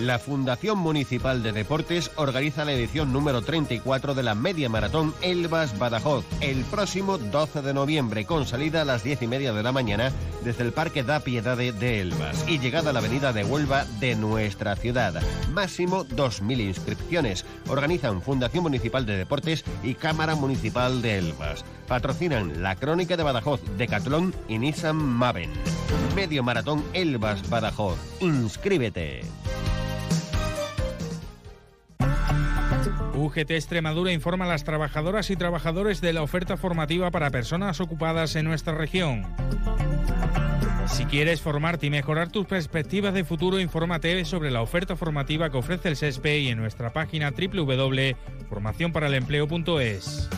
La Fundación Municipal de Deportes organiza la edición número 34 de la Media Maratón Elvas Badajoz el próximo 12 de noviembre con salida a las 10 y media de la mañana desde el Parque da Piedade de Elvas y llegada a la avenida de Huelva de nuestra ciudad. Máximo 2.000 inscripciones. Organizan Fundación Municipal de Deportes y Cámara Municipal de Elvas. Patrocinan la Crónica de Badajoz, Decathlon y Nissan Maven. Medio Maratón Elvas Badajoz. Inscríbete. UGT Extremadura informa a las trabajadoras y trabajadores de la oferta formativa para personas ocupadas en nuestra región. Si quieres formarte y mejorar tus perspectivas de futuro, infórmate sobre la oferta formativa que ofrece el SESPE y en nuestra página www.formacionparalempleo.es.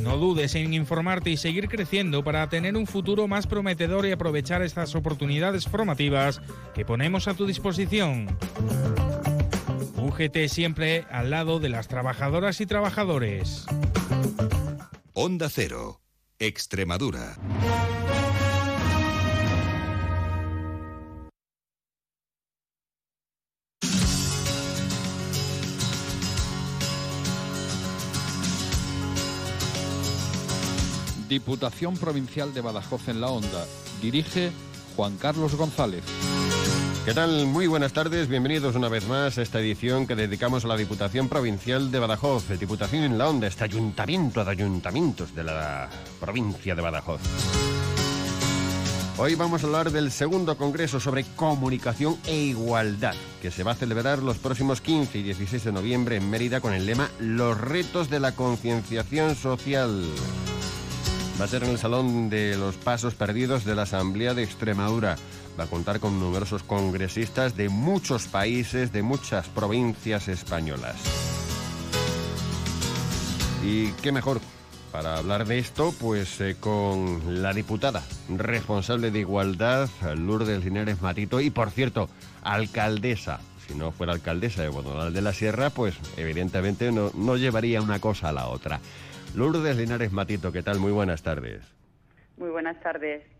No dudes en informarte y seguir creciendo para tener un futuro más prometedor y aprovechar estas oportunidades formativas que ponemos a tu disposición. UGT siempre al lado de las trabajadoras y trabajadores. Onda Cero, Extremadura. Diputación Provincial de Badajoz en la Onda. Dirige Juan Carlos González. ¿Qué tal? Muy buenas tardes, bienvenidos una vez más a esta edición que dedicamos a la Diputación Provincial de Badajoz, Diputación en la Onda, este ayuntamiento de ayuntamientos de la provincia de Badajoz. Hoy vamos a hablar del segundo Congreso sobre Comunicación e Igualdad, que se va a celebrar los próximos 15 y 16 de noviembre en Mérida con el lema Los retos de la concienciación social. Va a ser en el Salón de los Pasos Perdidos de la Asamblea de Extremadura. Va a contar con numerosos congresistas de muchos países, de muchas provincias españolas. Y qué mejor para hablar de esto, pues eh, con la diputada responsable de Igualdad, Lourdes Linares Matito, y por cierto, alcaldesa. Si no fuera alcaldesa de Guadalajara de la Sierra, pues evidentemente no, no llevaría una cosa a la otra. Lourdes Linares Matito, ¿qué tal? Muy buenas tardes. Muy buenas tardes.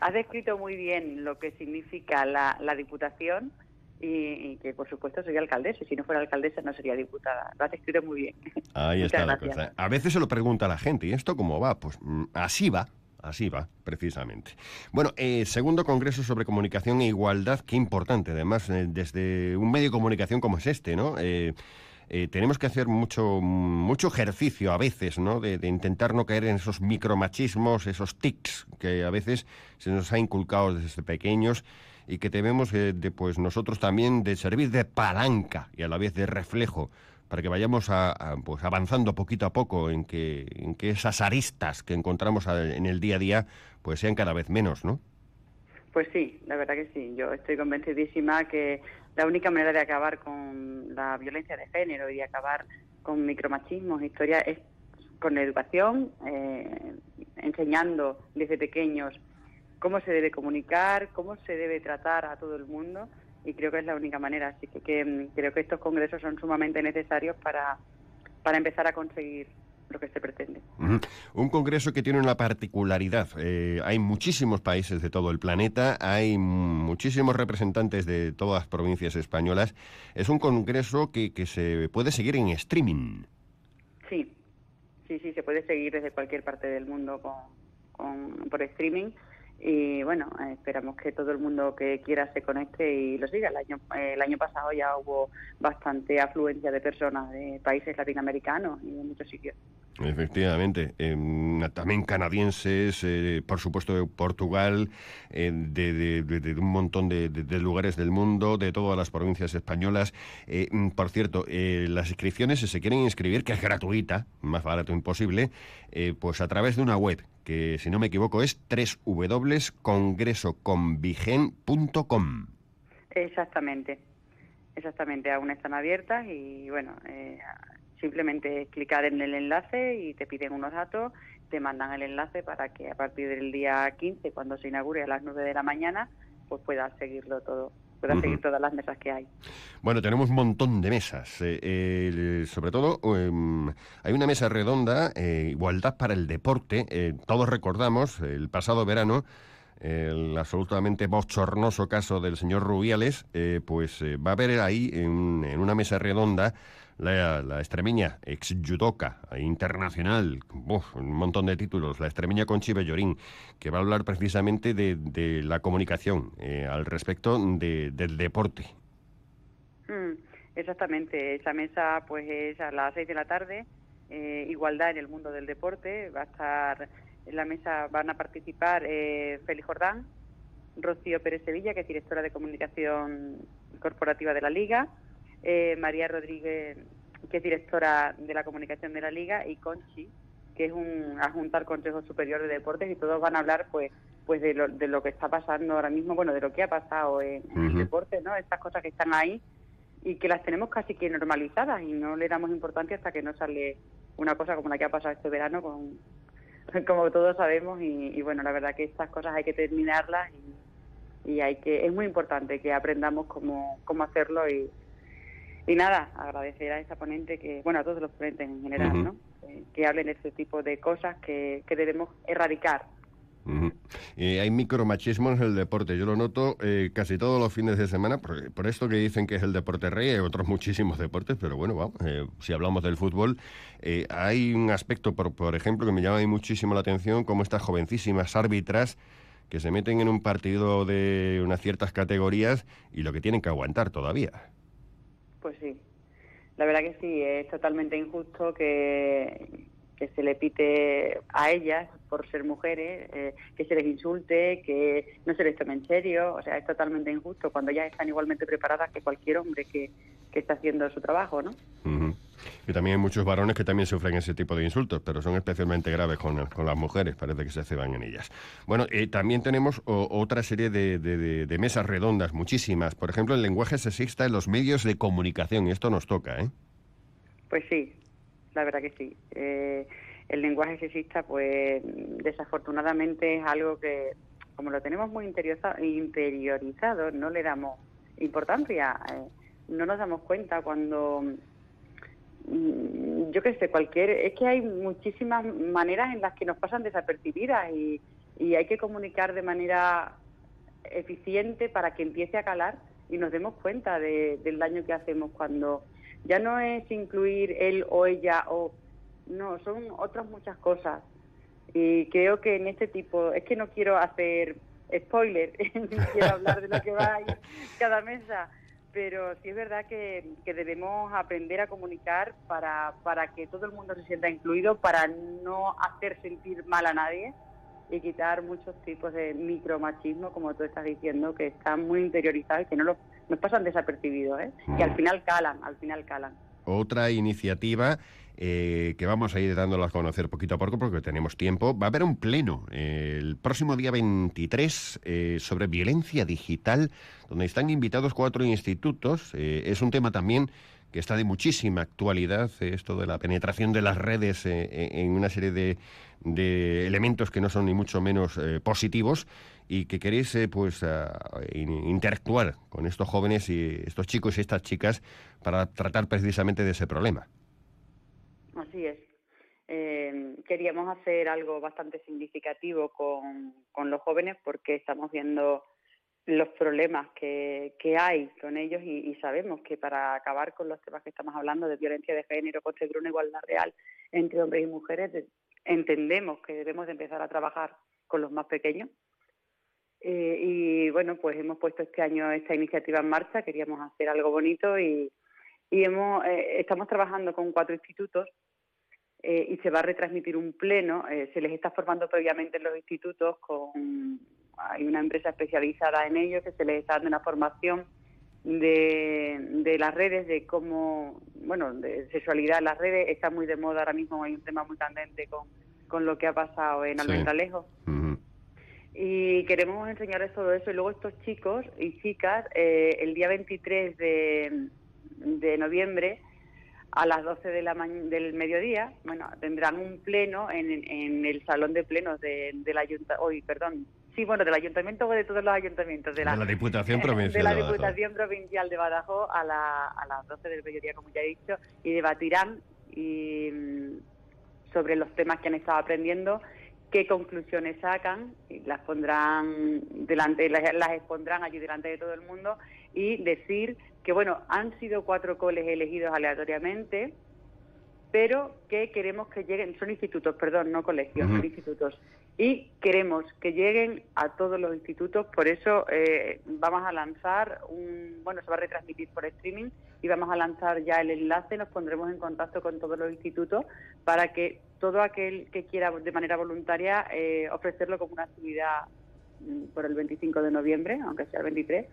Has descrito muy bien lo que significa la, la Diputación y, y, que, por supuesto, soy alcaldesa. Si no fuera alcaldesa, no sería diputada. Lo has descrito muy bien. Ahí está la cosa. A veces se lo pregunta a la gente, ¿y esto cómo va? Pues mm, así va. Así va, precisamente. Bueno, eh, segundo Congreso sobre Comunicación e Igualdad, qué importante, además, eh, desde un medio de comunicación como es este, ¿no? Eh, eh, tenemos que hacer mucho, mucho ejercicio a veces, ¿no? De, intentar no caer en esos micromachismos, esos tics que a veces se nos ha inculcado desde pequeños y que debemos, eh, de, pues nosotros también, de servir de palanca y a la vez de reflejo para que vayamos a- a, pues avanzando poquito a poco en que, en que esas aristas que encontramos en el día a día pues sean cada vez menos, ¿no? Pues sí, la verdad que sí. Yo estoy convencidísima que la única manera de acabar con la violencia de género y de acabar con micromachismos, historia, es con la educación, eh, enseñando desde pequeños cómo se debe comunicar, cómo se debe tratar a todo el mundo y creo que es la única manera. Así que, que, mm, creo que estos congresos son sumamente necesarios para, para empezar a conseguir lo que se pretende. Un congreso que tiene una particularidad. Eh, hay muchísimos países de todo el planeta, hay muchísimos representantes de todas las provincias españolas. Es un congreso que, que se puede seguir en streaming. Sí, sí, sí, se puede seguir desde cualquier parte del mundo con, con- por streaming y bueno, esperamos que todo el mundo que quiera se conecte y lo siga. El año, el año pasado ya hubo bastante afluencia de personas de países latinoamericanos y de muchos sitios. Efectivamente, em, también canadienses, eh, por supuesto de Portugal, eh, de, de- de- de un montón de lugares del mundo, de todas las provincias españolas. Eh, mm, por cierto, eh, las inscripciones, si se quieren inscribir, que es gratuita, más barato imposible, eh, pues a través de una web, que si no me equivoco es www.congresoconvigen.com. Exactamente. Exactamente, aún están abiertas y bueno, simplemente clicar en el enlace y te piden unos datos, te mandan el enlace para que a partir del día 15, cuando se inaugure a las 9 de la mañana, pues puedas seguirlo todo puedas seguir todas las mesas que hay. Bueno, tenemos un montón de mesas. eh, eh, sobre todo, em, hay una mesa redonda, eh, Igualdad para el Deporte. todos recordamos el pasado verano el absolutamente bochornoso caso del señor Rubiales, eh, pues eh, va a haber ahí en, una mesa redonda la, la extremeña ex judoka internacional, un montón de títulos, la extremeña Conchi Bellorín, que va a hablar precisamente de, de la comunicación eh, al respecto de- del deporte. Mm, exactamente, esa mesa pues es a las 6 de la tarde, igualdad en el mundo del deporte, va a estar en la mesa, van a participar eh, Félix Jordán, Rocío Pérez Sevilla, que es directora de comunicación corporativa de la Liga, eh, María Rodríguez, que es directora de la comunicación de la Liga, y Conchi, que es un adjunta al Consejo Superior de Deportes, y todos van a hablar pues pues de lo, de lo que está pasando ahora mismo, bueno, de lo que ha pasado en, en el deporte, ¿no? Estas cosas que están ahí y que las tenemos casi que normalizadas y no le damos importancia hasta que no sale una cosa como la que ha pasado este verano con <laughs> como todos sabemos y, y bueno la verdad que estas cosas hay que terminarlas y, y hay que es muy importante que aprendamos cómo, cómo hacerlo y, y nada agradecer a esa ponente que bueno a todos los ponentes en general no Eh, que hablen de este tipo de cosas que, que debemos erradicar Eh, hay micromachismo en el deporte. Yo lo noto eh, casi todos los fines de semana, por, esto que dicen que es el deporte rey, hay otros muchísimos deportes, pero bueno, vamos, eh, si hablamos del fútbol, hay un aspecto, por, por ejemplo, que me llama muchísimo la atención, como estas jovencísimas árbitras que se meten en un partido de unas ciertas categorías y lo que tienen que aguantar todavía. Pues sí, la verdad que sí, es totalmente injusto que, que se le pite a ellas por ser mujeres, eh, que se les insulte, que no se les tome en serio, o sea, es totalmente injusto cuando ellas están igualmente preparadas que cualquier hombre que, que está haciendo su trabajo, ¿no? Ujú. Y también hay muchos varones que también sufren ese tipo de insultos, pero son especialmente graves con, con las mujeres, parece que se ceban en ellas. Bueno, eh, también tenemos o- otra serie de, de- de- de mesas redondas, muchísimas. Por ejemplo, el lenguaje sexista en los medios de comunicación, y esto nos toca, ¿eh? Pues sí, la verdad que sí. Eh, el lenguaje sexista, pues desafortunadamente es algo que, como lo tenemos muy interioriza- interiorizado, no le damos importancia. eh, no nos damos cuenta cuando, mm, yo qué sé, cualquier. Es que hay muchísimas maneras en las que nos pasan desapercibidas y, y hay que comunicar de manera eficiente para que empiece a calar y nos demos cuenta de- del daño que hacemos cuando ya no es incluir él o ella o no, son otras muchas cosas. Y creo que en este tipo, es que no quiero hacer spoiler, <laughs> ni quiero hablar de lo que va a ir cada mesa, pero sí es verdad que, que debemos aprender a comunicar para, para que todo el mundo se sienta incluido, para no hacer sentir mal a nadie y quitar muchos tipos de micromachismo, como tú estás diciendo, que están muy interiorizados y que no los, nos pasan desapercibidos, ¿eh? que al final calan, al final calan. Otra iniciativa eh, que vamos a ir dándola a conocer poquito a poco porque tenemos tiempo. Va a haber un pleno eh, el próximo día 23 eh, sobre violencia digital, donde están invitados cuatro institutos. Es un tema también que está de muchísima actualidad, esto de la penetración de las redes en una serie de, de elementos que no son ni mucho menos positivos y que queréis eh, pues in- interactuar con estos jóvenes y estos chicos y estas chicas para tratar precisamente de ese problema. Así es. Eh, queríamos hacer algo bastante significativo con, con los jóvenes porque estamos viendo los problemas que, que hay con ellos y, sabemos que para acabar con los temas que estamos hablando de violencia de género, conseguir una igualdad real entre hombres y mujeres, de- entendemos que debemos de empezar a trabajar con los más pequeños. Eh, y bueno, pues hemos puesto este año esta iniciativa en marcha, queríamos hacer algo bonito y, y hemos, eh, estamos trabajando con cuatro institutos eh, y se va a retransmitir un pleno. eh, se les está formando previamente en los institutos con hay una empresa especializada en ello que se les está dando una formación de, de las redes, de cómo, bueno, de sexualidad en las redes. Está muy de moda ahora mismo, hay un tema muy candente con, con lo que ha pasado en Sí. Almendralejo. Ujú. Y queremos enseñarles todo eso. Y luego estos chicos y chicas, eh, el día 23 de, de noviembre, a las 12 de la del mediodía, bueno, tendrán un pleno en, en el salón de plenos de, del ayuntamiento, hoy, perdón, sí, bueno, del ayuntamiento o de todos los ayuntamientos, de la, De la Diputación <laughs> Provincial de la de. Diputación Provincial de Badajoz a, la- a las 12 del mediodía, como ya he dicho, y debatirán y, mm, sobre los temas que han estado aprendiendo, qué conclusiones sacan, y las pondrán delante, las, las expondrán allí delante de todo el mundo y decir que, bueno, han sido cuatro coles elegidos aleatoriamente, pero que queremos que lleguen, son institutos, perdón, no colegios, son institutos, y queremos que lleguen a todos los institutos, por eso eh, vamos a lanzar un, bueno, se va a retransmitir por streaming y vamos a lanzar ya el enlace, nos pondremos en contacto con todos los institutos para que todo aquel que quiera de manera voluntaria eh, ofrecerlo como una actividad mm, por el 25 de noviembre, aunque sea el 23,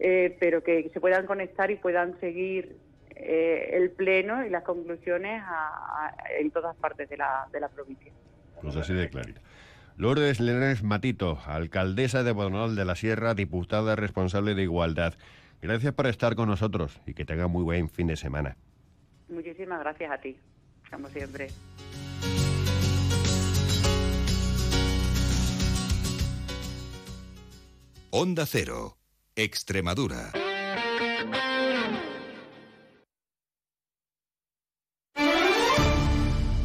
eh, pero que se puedan conectar y puedan seguir eh, el pleno y las conclusiones a- en todas partes de la, de la provincia. Pues así de clarito. Lourdes Lenes Matito, alcaldesa de Bodonal de la Sierra, diputada responsable de Igualdad. Gracias por estar con nosotros y que tenga muy buen fin de semana. Muchísimas gracias a ti, como siempre. Onda Cero, Extremadura.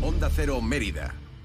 Onda Cero Mérida,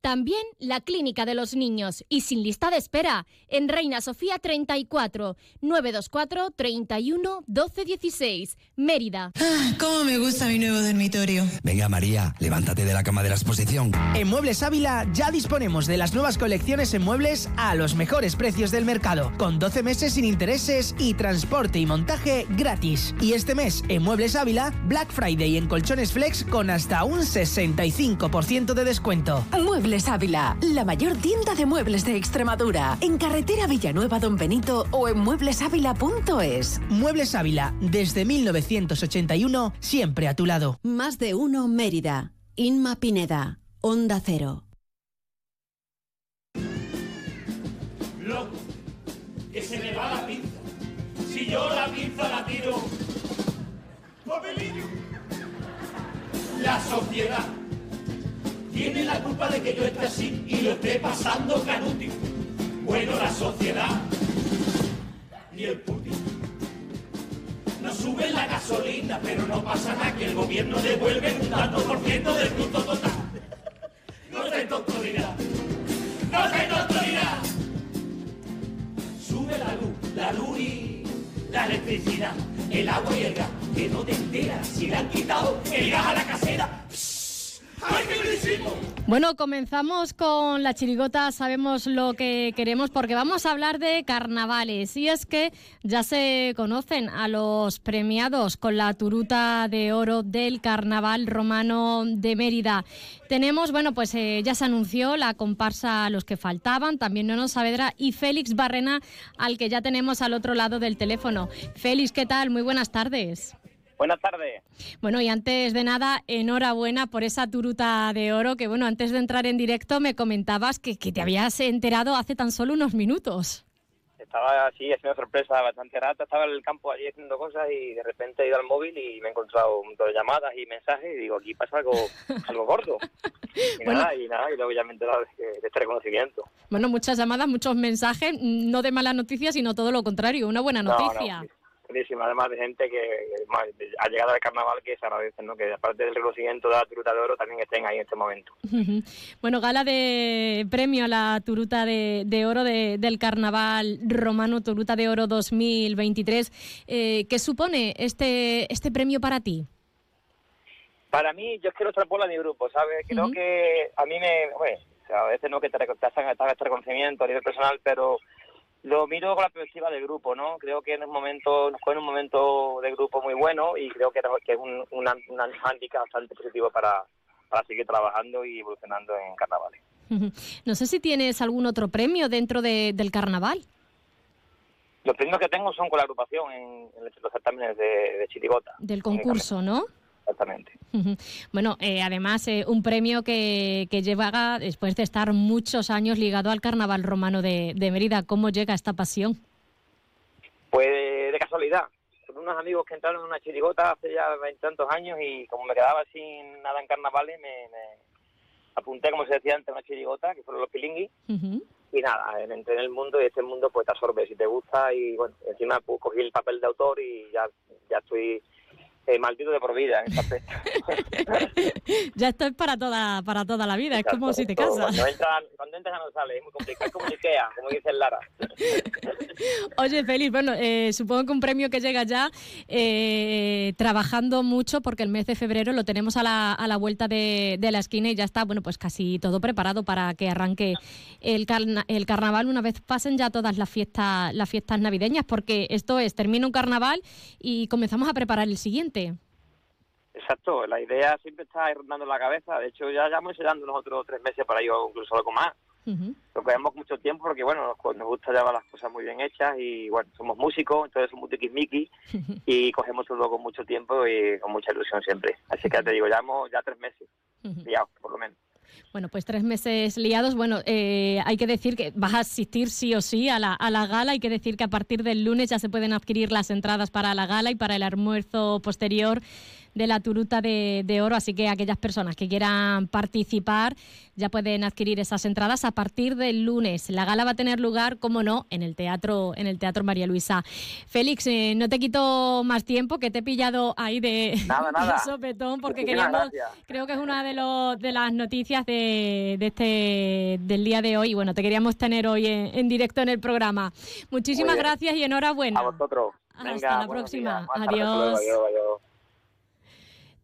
También la Clínica de los Niños. Y sin lista de espera. En Reina Sofía 34, 924 31 12 16. Mérida. ¿Cómo me gusta mi nuevo dormitorio? Venga María, levántate de la cama de la exposición. En Muebles Ávila ya disponemos de las nuevas colecciones en muebles a los mejores precios del mercado, con 12 meses sin intereses y transporte y montaje gratis. Y este mes en Muebles Ávila, Black Friday en colchones flex con hasta un 65% de descuento. Muebles Ávila, la mayor tienda de muebles de Extremadura. En carretera Villanueva Don Benito o en mueblesávila.es. Muebles Ávila, desde 1981, siempre a tu lado. Más de uno Mérida. Inma Pineda. Onda Cero. Loco, que se me va la pinza. Si yo la pinza la tiro. Papelillo. La sociedad tiene la culpa de que yo esté así y lo esté pasando canuti. Bueno, la sociedad y el Putin. No sube la gasolina, pero no pasa nada que el gobierno devuelve un tanto por ciento del bruto total. No tengo autoridad. No tengo autoridad. Sube la luz, la luz y la electricidad, el agua y el gas, que no te enteras si le han quitado el gas a la casera. Bueno, comenzamos con la chirigota, sabemos lo que queremos porque vamos a hablar de carnavales y es que ya se conocen a los premiados con la turuta de oro del Carnaval Romano de Mérida. Tenemos, bueno, pues eh, ya se anunció la comparsa a los que faltaban, también Nono Saavedra y Félix Barrena, al que ya tenemos al otro lado del teléfono. Félix, ¿qué tal? Muy buenas tardes. Buenas tardes. Bueno, y antes de nada, enhorabuena por esa turuta de oro, que bueno, antes de entrar en directo me comentabas que, que te habías enterado hace tan solo unos minutos. Estaba así, haciendo sorpresa bastante rata. Estaba en el campo allí haciendo cosas y de repente he ido al móvil y me he encontrado un montón de llamadas y mensajes y digo, aquí pasa algo, <laughs> algo gordo. Y Bueno. nada, y nada, y luego ya me he enterado de, de este reconocimiento. Bueno, muchas llamadas, muchos mensajes, no de mala noticia, sino todo lo contrario, una buena No, no, noticia. Buenísima, además de gente que ha llegado al carnaval que se agradecen, ¿no? Que aparte del reconocimiento de la Turuta de Oro también estén ahí en este momento. Bueno, gala de premio a la Turuta de, de Oro de- del Carnaval Romano, Turuta de Oro 2023. Eh, ¿Qué supone este, este premio para ti? Para mí, yo es que lo extrapola a mi grupo, ¿sabes? Creo que a mí me... Bueno, a veces no que te, te hacen este reconocimiento a nivel personal, pero lo miro con la perspectiva del grupo, ¿no? Creo que en un momento, nos fue en un momento de grupo muy bueno y creo que, que es un, un, un handicap bastante positivo para, para seguir trabajando y evolucionando en carnavales. No sé si tienes algún otro premio dentro de- del Carnaval. Los premios que tengo son con la agrupación en, en los certámenes de, de Chirigota. Del concurso, ¿no? Exactamente. Bueno, eh, además, eh, un premio que, que lleva después de estar muchos años ligado al Carnaval Romano de, de Mérida. ¿Cómo llega esta pasión? Pues de casualidad. Son unos amigos que entraron en una chirigota hace ya veintitantos años y como me quedaba sin nada en carnavales, me, me apunté, como se decía antes, a una chirigota, que fueron los pilingui. Y nada, entré en el mundo y este mundo pues te absorbe si te gusta y bueno, encima pues, cogí el papel de autor y ya, ya estoy eh, maldito de por vida en <laughs> ya esto es para toda, para toda la vida, es como si te casas. Cuando entras, cuando entras ya no sale, es muy complicado, es como Ikea, como dice Lara. <laughs> Oye, Félix, bueno, eh, supongo que un premio que llega ya eh, trabajando mucho porque el mes de febrero lo tenemos a la, a la vuelta de, de la esquina y ya está, bueno, pues casi todo preparado para que arranque el, carna- el carnaval una vez pasen ya todas las fiestas, las fiestas navideñas, porque esto es, termina un carnaval y comenzamos a preparar el siguiente. Exacto, la idea siempre está ahí rondando la cabeza. De hecho, ya llevamos ensayando nosotros tres meses para ello, incluso algo más. Lo cogemos mucho tiempo porque, bueno, nos, nos gusta llevar las cosas muy bien hechas y, bueno, somos músicos, entonces somos tiquismiquis <laughs> y cogemos todo con mucho tiempo y con mucha ilusión siempre. Así que ya te digo, llevamos ya tres meses, liados, por lo menos. Bueno, pues tres meses liados. Bueno, eh, hay que decir que vas a asistir sí o sí a la, a la gala. Hay que decir que a partir del lunes ya se pueden adquirir las entradas para la gala y para el almuerzo posterior de la turuta de, de oro, así que aquellas personas que quieran participar ya pueden adquirir esas entradas a partir del lunes. La gala va a tener lugar, como no, en el teatro, en el teatro María Luisa. Félix, eh, no te quito más tiempo, que te he pillado ahí de, <laughs> sopetón, porque queríamos, creo que es una de los de las noticias de, de, este del día de hoy. Bueno, te queríamos tener hoy en, directo en el programa. Muchísimas gracias y enhorabuena. Hasta la próxima. Adiós.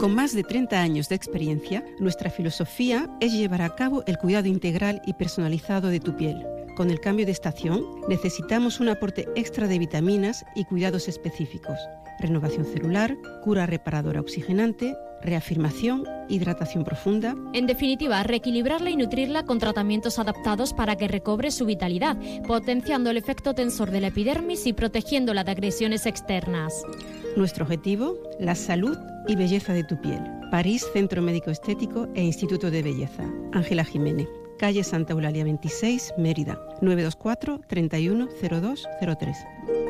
Con más de 30 años de experiencia, nuestra filosofía es llevar a cabo el cuidado integral y personalizado de tu piel. Con el cambio de estación, necesitamos un aporte extra de vitaminas y cuidados específicos. Renovación celular, cura reparadora oxigenante, reafirmación, hidratación profunda. En definitiva, reequilibrarla y nutrirla con tratamientos adaptados para que recobre su vitalidad, potenciando el efecto tensor de la epidermis y protegiéndola de agresiones externas. Nuestro objetivo, la salud y belleza de tu piel. París Centro Médico Estético e Instituto de Belleza. Ángela Jiménez. Calle Santa Eulalia 26, Mérida. 924 310203.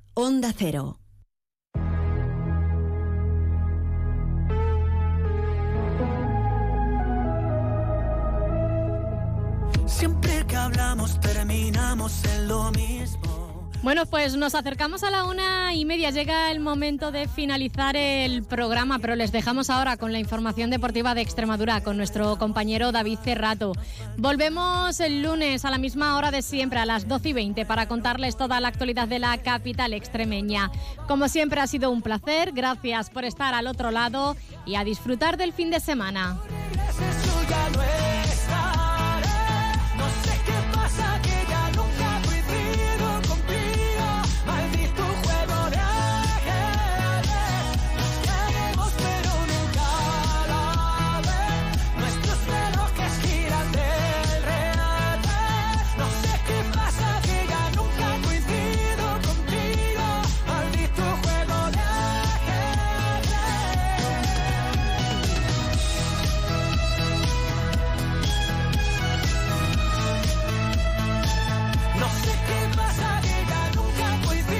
Onda Cero. Siempre que hablamos terminamos en lo mismo. Bueno, pues nos acercamos a la una y media. Llega el momento de finalizar el programa, pero les dejamos ahora con la información deportiva de Extremadura con nuestro compañero David Cerrato. Volvemos el lunes a la misma hora de siempre, a las 12 y 20, para contarles toda la actualidad de la capital extremeña. Como siempre ha sido un placer. Gracias por estar al otro lado y a disfrutar del fin de semana.